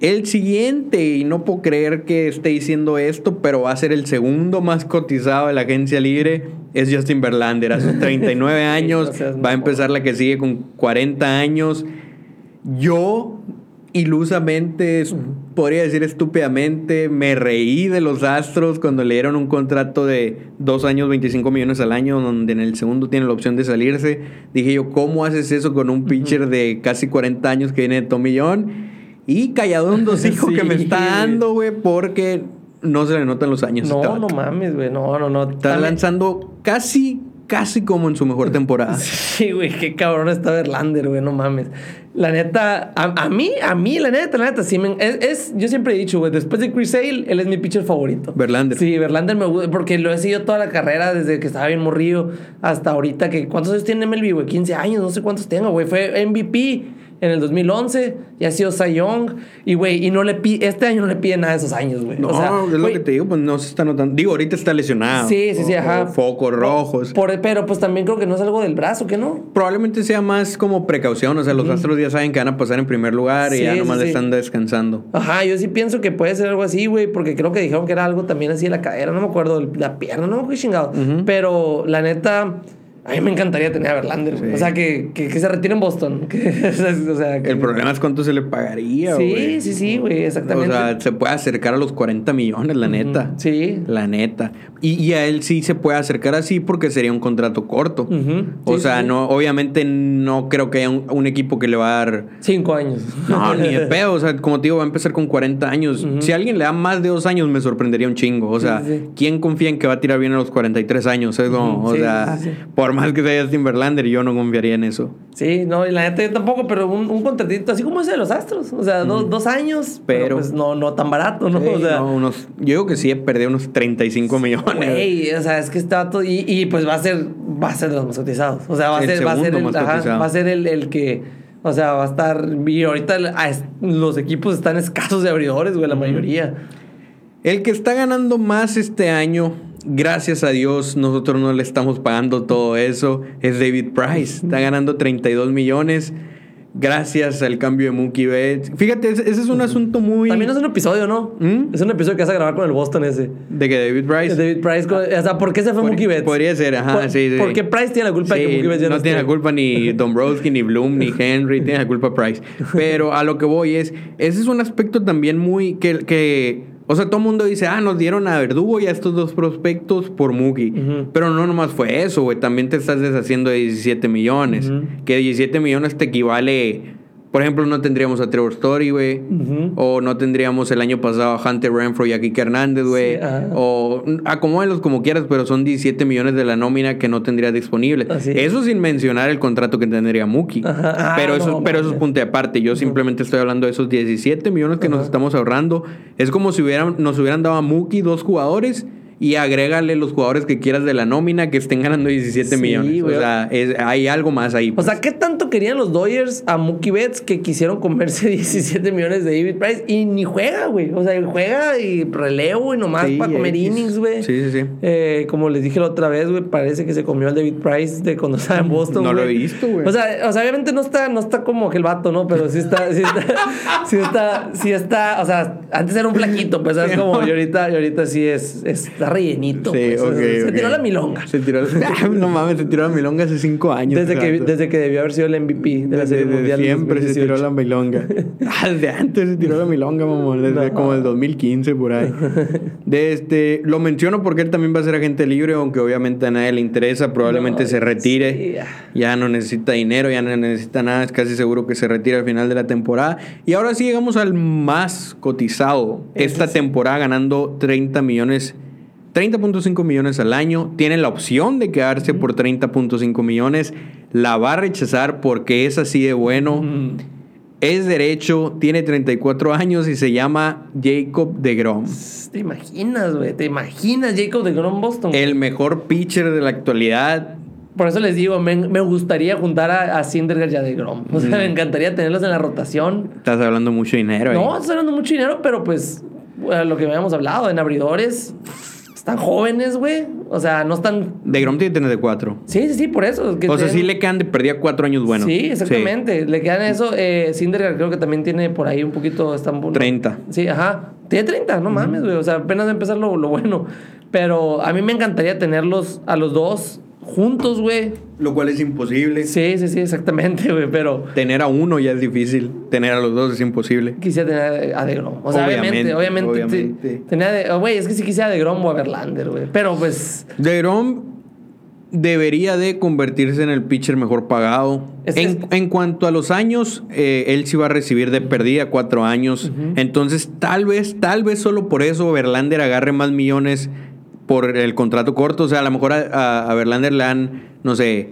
El siguiente, y no puedo creer que esté diciendo esto, pero va a ser el segundo más cotizado de la agencia libre, es Justin Verlander. A sus 39 años, va a empezar la que sigue con 40 años. Yo ilusamente, podría decir estúpidamente, me reí de los Astros cuando le dieron un contrato de dos años, 25 millones al año, donde en el segundo tiene la opción de salirse. Dije yo, ¿cómo haces eso con un pitcher de casi 40 años que viene de Tommy John? Y callado un dos hijos que me está dando, güey, porque no se le notan los años. No, no mames, güey, no, no, no. Está lanzando casi casi como en su mejor temporada. Sí, güey, qué cabrón está Verlander, güey, no mames. La neta, a, mí, a mí, la neta, la neta, sí, me, es, yo siempre he dicho, güey, después de Chris Sale, él es mi pitcher favorito. Verlander. Sí, Verlander me gusta, porque lo he seguido toda la carrera desde que estaba bien morrido hasta ahorita, que ¿cuántos años tiene MLB, güey? 15 años, no sé cuántos tengo, güey. Fue MVP en el 2011 y ha sido Cy Young. Y, güey, y no le pide, este año no le pide nada de esos años, güey. No, o sea, es lo que te digo, pues no se está notando. Digo, ahorita está lesionado. Sí, sí, sí, ajá. Focos rojos. pero pues también creo que no es algo del brazo, ¿que no? Probablemente sea más como precaución. O sea, los Astros ya saben que van a pasar en primer lugar y ya nomás le están descansando. Ajá, yo sí pienso que puede ser algo así, güey, porque creo que dijeron que era algo también así de la cadera, no me acuerdo, la pierna, no me acuerdo chingado. Pero la neta a mí me encantaría tener a Verlander. O sea, que, que, se retire en Boston. o sea, el problema es cuánto se le pagaría, Sí, sí, sí, güey, exactamente. O sea, se puede acercar a los 40 millones, la neta. Sí. La neta. Y, a él sí se puede acercar así porque sería un contrato corto. o sea, no obviamente no creo que haya un, equipo que le va a dar... Cinco años. No, ni de pedo. O sea, como te digo, va a empezar con 40 años. Si alguien le da más de dos años, me sorprendería un chingo. O sea, ¿quién confía en que va a tirar bien a los 43 años? Es como, o sea, por más que sea Justin Verlander, yo no confiaría en eso. Sí, no, y la neta yo tampoco, pero un, un contratito así como ese de los Astros. O sea, dos, años, pero, pues no, no tan barato, ¿no? o sea, unos, yo digo que sí, perdió unos 35 millones. O sea, es que está todo. Y, y, pues va a ser, va a ser de los más cotizados. O sea, va a ser, va a ser, el, va a ser el, el que. O sea, va a estar. Y ahorita los equipos están escasos de abridores, güey, la mayoría. El que está ganando más este año gracias a Dios, nosotros no le estamos pagando todo eso. Es David Price. Está ganando 32 millones. Gracias al cambio de Mookie Betts. Fíjate, ese, es un asunto muy. También es un episodio, ¿no? ¿Mm? Es un episodio que vas a grabar con el Boston ese. ¿De que David Price? David Price. o sea, ¿por qué se fue Mookie Betts? Podría ser, ajá, sí, sí. Porque Price tiene la culpa de que Mookie Betts ya no, no tiene la culpa ni Dombrowski, ni Bloom, ni Henry. tiene la culpa Price. Pero a lo que voy es. Ese es un aspecto también muy. que, que o sea, todo el mundo dice, ah, nos dieron a Verdugo y a estos dos prospectos por Mookie. Pero no nomás fue eso, güey. También te estás deshaciendo de 17 millones. Que 17 millones te equivale por ejemplo, no tendríamos a Trevor Story, güey. O no tendríamos el año pasado a Hunter Renfro y a Kike Hernández, güey. o acomódenlos como quieras, pero son 17 millones de la nómina que no tendría disponible. Eso sin mencionar el contrato que tendría Mookie. Ah, pero, eso, pero eso es punto de aparte. Yo simplemente estoy hablando de esos 17 millones que nos estamos ahorrando. Es como si hubieran, nos hubieran dado a Mookie dos jugadores y agrégale los jugadores que quieras de la nómina que estén ganando 17 millones. O sea, hay algo más ahí. O sea, pues. ¿qué tanto querían los Dodgers a Mookie Betts que quisieron comerse 17 millones de David Price y ni juega, güey? O sea, juega y relevo y nomás para comer innings, güey. Sí, sí, sí. Eh, como les dije la otra vez, güey, parece que se comió al David Price de cuando estaba en Boston. no lo he visto, güey. O sea, o sea, obviamente no está, no está como que el vato, ¿no? Pero sí está, sí está, sí está, sí está, o sea, antes era un flaquito, pues, ¿sabes? Como, y ahorita, y ahorita sí es, es rellenito. Sí, pues. se tiró la milonga. Se tiró, no mames, se tiró la milonga hace cinco años. Desde que, desde que debió haber sido el MVP de la Serie Mundial. Siempre se tiró la milonga. Desde antes se tiró la milonga, mamón. Desde como el 2015 por ahí. Desde, este, lo menciono porque él también va a ser agente libre, aunque obviamente a nadie le interesa. Probablemente se retire. Ya no necesita dinero, ya no necesita nada. Es casi seguro que se retire al final de la temporada. Y ahora sí llegamos al más cotizado. Esta temporada ganando 30 millones 30.5 millones al año, tiene la opción de quedarse por 30.5 millones, la va a rechazar porque es así de bueno. Es derecho, tiene 34 años y se llama Jacob de Grom. ¿Te imaginas, güey? ¿Te imaginas Jacob de Grom Boston? El mejor pitcher de la actualidad. Por eso les digo, me, gustaría juntar a, a Sindergaard y a de Grom. O sea, me encantaría tenerlos en la rotación. Estás hablando mucho dinero. No, estás hablando mucho dinero, pero pues lo que habíamos hablado, en abridores están jóvenes, güey. O sea, no están. De Grom tiene de cuatro. Sí, sí, sí, por eso. o sea, sí le quedan de perdía cuatro años buenos. Sí, exactamente. Le quedan eso. Eh, creo que también tiene por ahí un poquito. Están... 30. Sí, ajá. Tiene 30, no mames, güey. O sea, apenas de empezar lo, lo bueno. Pero a mí me encantaría tenerlos a los dos juntos, güey. Lo cual es imposible. Sí, sí, sí, exactamente, güey, pero... Tener a uno ya es difícil, tener a los dos es imposible. Quisiera tener a DeGrom. O sea, obviamente, obviamente. obviamente. Tenía güey, es que si quisiera a DeGrom o a Verlander, güey. Pero pues... DeGrom debería de convertirse en el pitcher mejor pagado. en, cuanto a los años, eh, él sí va a recibir de perdida cuatro años. Entonces, tal vez, tal vez solo por eso Verlander agarre más millones por el contrato corto. O sea, a lo mejor a, a Verlander le dan, no sé,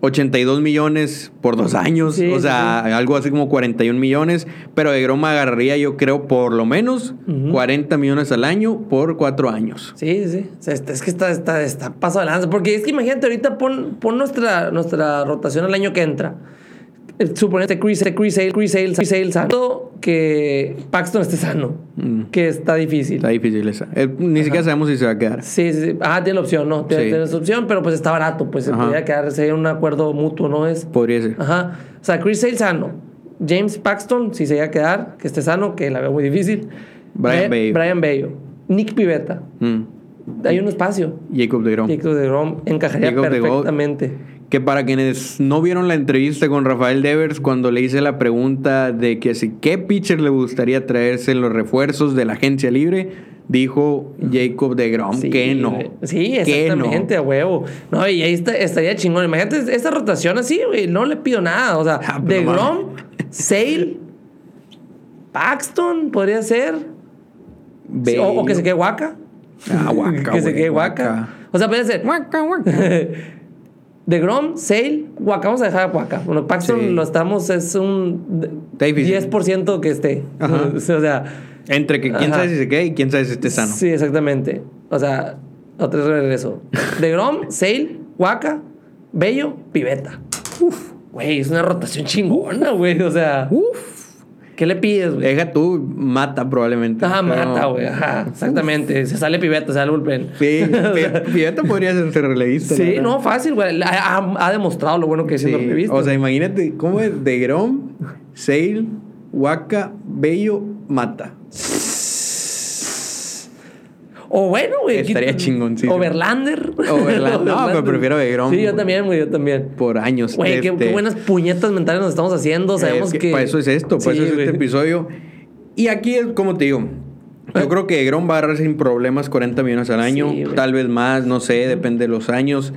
82 millones por dos años. o sea, algo así como 41 millones. Pero de Groma agarraría, yo creo, por lo menos 40 millones al año por cuatro años. Sí, sí. es que está, está, está paso de lanza. Porque es que imagínate, ahorita pon, pon nuestra, nuestra rotación el año que entra suponete Chris, Chris Sale, Chris Sale, Chris Sale sano, que Paxton esté sano, mm. que está difícil. Está difícil esa. Eh, ni siquiera sabemos si se va a quedar. Sí, sí. Ah, tiene la opción, ¿no? Tiene, tiene la opción, pero pues está barato, pues se podría quedar, sería un acuerdo mutuo, ¿no es? Podría ser. Ajá. O sea, Chris Sale sano. James Paxton, si se va a quedar, que esté sano, que la veo muy difícil. Brian Bayo. Brian Bayo. Nick Pivetta. Mm. Hay un espacio. Jacob de Grom. Jacob de Grom encajaría perfectamente que para quienes no vieron la entrevista con Rafael Devers, cuando le hice la pregunta de que si qué pitcher le gustaría traerse en los refuerzos de la agencia libre, dijo Jacob de Grom que no. Sí, exactamente, a huevo. No, y ahí estaría chingón. Imagínate esta rotación así, güey, no le pido nada. O sea, ah, de Grom, Sale, Paxton, podría ser. o, que se quede Waka. Ah, Waka. que se quede Waka. O sea, puede ser. Waka, Waka. De Grom, Sale, Waka. Vamos a dejar a Waka. Bueno, Paxton lo estamos, es un 10% que esté. o sea. Entre que quién sabe si se queda y quién sabe si esté sano. Sí, exactamente. O sea, otra vez regreso. De Grom, Sale, Waka, Bello, Piveta. Uf, güey, es una rotación chingona, güey. O sea. Uf. ¿Qué le pides, güey? Deja tú, mata probablemente. Ajá, mata, güey. Ajá, exactamente. Se sale piveta, sale bullpen. Sí, piveta podría ser relevista. Sí, no, fácil, güey. Ha, demostrado lo bueno que es siendo relevista. O sea, imagínate cómo es de Grom, Sale, Waka, Bello, mata. O bueno, güey. Estaría chingoncito. O Verlander. O Verlander. No, pero prefiero Begrom. Sí, yo también, güey, yo también. Por años. Güey, qué, este, buenas puñetas mentales nos estamos haciendo. Sabemos que, Para eso es esto, para eso es este episodio. Y aquí es como te digo. Yo creo que Grom va a agarrar sin problemas 40 millones al año. tal vez más, no sé, depende de los años.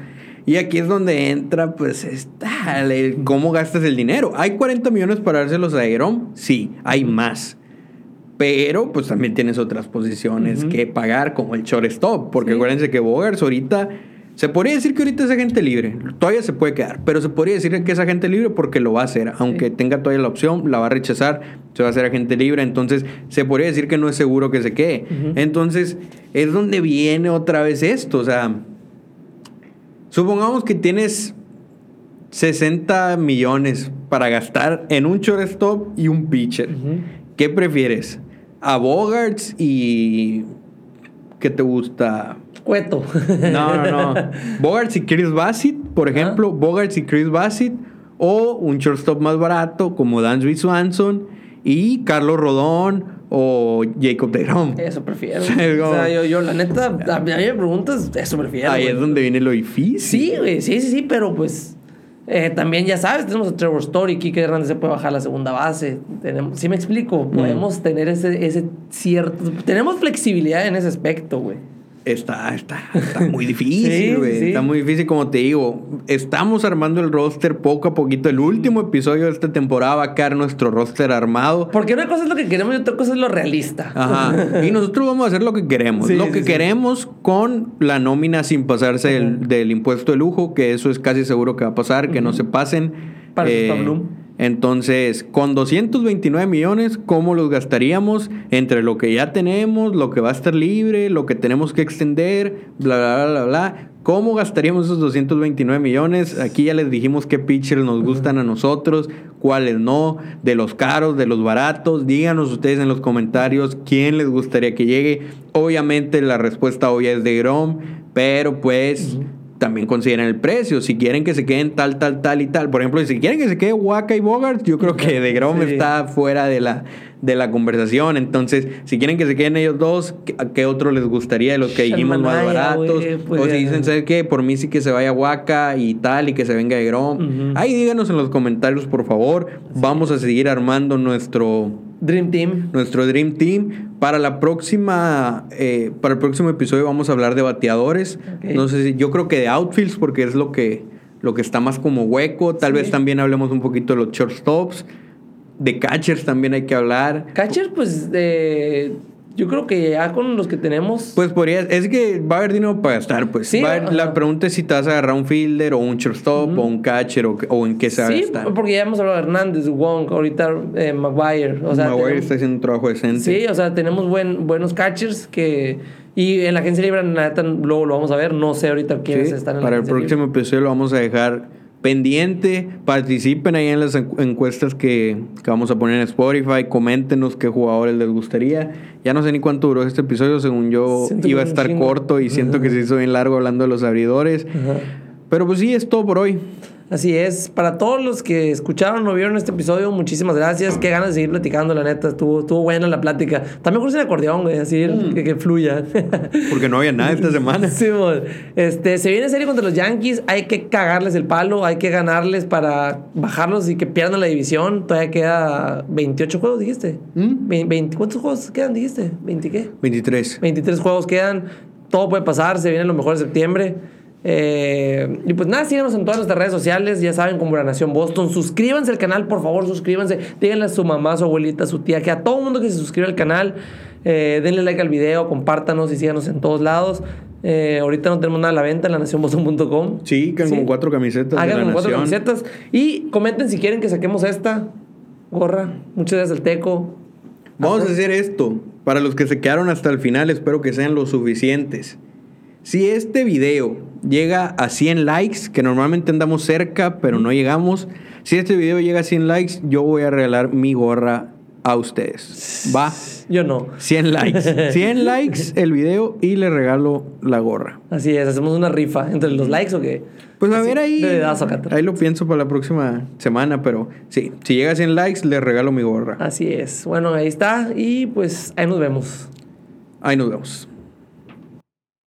Y aquí es donde entra, pues, está, cómo gastas el dinero. ¿Hay 40 millones para dárselos a Grom? Sí, hay más. Pero pues también tienes otras posiciones que pagar, como el shortstop. Porque acuérdense que Bogers ahorita. Se podría decir que ahorita es agente libre. Todavía se puede quedar. Pero se podría decir que es agente libre porque lo va a hacer. Aunque tenga todavía la opción, la va a rechazar. Se va a hacer agente libre. Entonces se podría decir que no es seguro que se quede. Entonces es donde viene otra vez esto. O sea, supongamos que tienes 60 millones para gastar en un shortstop y un pitcher. ¿Qué prefieres? A Bogarts y. ¿Qué te gusta? Cueto. No, no, no. Bogarts y Chris Bassett, por ejemplo. Bogarts y Chris Bassett. O un shortstop más barato como Dansby Swanson y Carlos Rodón o Jacob de Grom. Eso prefiero. o sea, yo, yo, la neta, a mí me preguntas, eso prefiero. Ahí es donde viene lo difícil. Sí, güey, sí, sí, sí, pero pues eh, también ya sabes, tenemos a Trevor Story, Kike Hernández se puede bajar la segunda base. Tenemos, sí me explico, podemos tener ese, ese cierto, tenemos flexibilidad en ese aspecto, güey. Está, está, está muy difícil, güey. Está muy difícil, como te digo. Estamos armando el roster poco a poquito. El último episodio de esta temporada va a quedar nuestro roster armado. Porque una cosa es lo que queremos y otra cosa es lo realista. Ajá. Y nosotros vamos a hacer lo que queremos. lo que queremos con la nómina sin pasarse del, impuesto de lujo, que eso es casi seguro que va a pasar, que no se pasen. Para eh. Entonces, con 229 millones, ¿cómo los gastaríamos entre lo que ya tenemos, lo que va a estar libre, lo que tenemos que extender, bla, bla, bla, bla, ¿Cómo gastaríamos esos 229 millones? Aquí ya les dijimos qué pitchers nos gustan a nosotros, cuáles no, de los caros, de los baratos. Díganos ustedes en los comentarios quién les gustaría que llegue. Obviamente la respuesta obvia es de Grom, pero pues también consideren el precio. Si quieren que se queden tal, tal, tal y tal. Por ejemplo, si quieren que se quede Waka y Bogart, yo creo que De Grom está fuera de la, de la conversación. Entonces, si quieren que se queden ellos dos, ¿a qué otro les gustaría de los que dijimos más baratos? Pues o si dicen, ¿sabes qué? Por mí sí que se vaya Waka y tal y que se venga De Grom. Ahí díganos en los comentarios, por favor. Vamos a seguir armando nuestro Dream Team. Nuestro Dream Team. Para la próxima, eh, para el próximo episodio vamos a hablar de bateadores. No sé si, yo creo que de outfields porque es lo que, lo que está más como hueco. Tal vez también hablemos un poquito de los shortstops. De catchers también hay que hablar. Catchers, pues, de yo creo que ya con los que tenemos. Pues podría. Es que va a haber dinero para gastar, pues. Sí, la pregunta es si te vas a agarrar un fielder o un shortstop o un catcher o, en qué se va sí, porque ya hemos hablado de Hernández, Wong, ahorita eh, Maguire. O sea, Maguire está haciendo un trabajo decente. Sí, o sea, tenemos buen, buenos catchers que. Y en la agencia libre, luego lo vamos a ver. No sé ahorita quiénes están en la Para el próximo episodio lo vamos a dejar pendiente, participen ahí en las encuestas que, vamos a poner en Spotify, coméntenos qué jugadores les gustaría. Ya no sé ni cuánto duró este episodio, según yo iba a estar corto y siento que se hizo bien largo hablando de los abridores. Pero pues sí, es todo por hoy. Así es. Para todos los que escucharon o vieron este episodio, muchísimas gracias. Qué ganas de seguir platicando, la neta. Estuvo, estuvo buena la plática. También con el acordeón, güey, así mm. que, fluya. Porque no había nada esta semana. Sí, este, se viene serie contra los Yankees. Hay que cagarles el palo. Hay que ganarles para bajarlos y que pierdan la división. Todavía queda 28 juegos, dijiste. ¿Mm? ¿Cuántos juegos quedan, dijiste? ¿20 qué? 23. 23 juegos quedan. Todo puede pasar. Se viene lo mejor de septiembre. Eh, y pues nada, síganos en todas nuestras redes sociales, ya saben, como la Nación Boston. Suscríbanse al canal, por favor, suscríbanse. Díganle a su mamá, a su abuelita, a su tía, que a todo el mundo que se suscriba al canal, eh, denle like al video, compártanos y síganos en todos lados. Eh, ahorita no tenemos nada a la venta en la nacionboston.com. Sí, que como cuatro camisetas. Hagan como cuatro camisetas. Y comenten si quieren que saquemos esta gorra. Muchas gracias al Teco. Vamos a hacer esto. Para los que se quedaron hasta el final, espero que sean lo suficientes. Si este video llega a 100 likes, que normalmente andamos cerca, pero no llegamos, si este video llega a 100 likes, yo voy a regalar mi gorra a ustedes. ¿Va? Yo no. 100 likes. 100 likes el video y le regalo la gorra. Así es, hacemos una rifa entre los likes o qué. Pues a ver ahí. Ahí lo pienso para la próxima semana, pero sí, si llega a 100 likes, le regalo mi gorra. Así es. Bueno, ahí está y pues ahí nos vemos. Ahí nos vemos.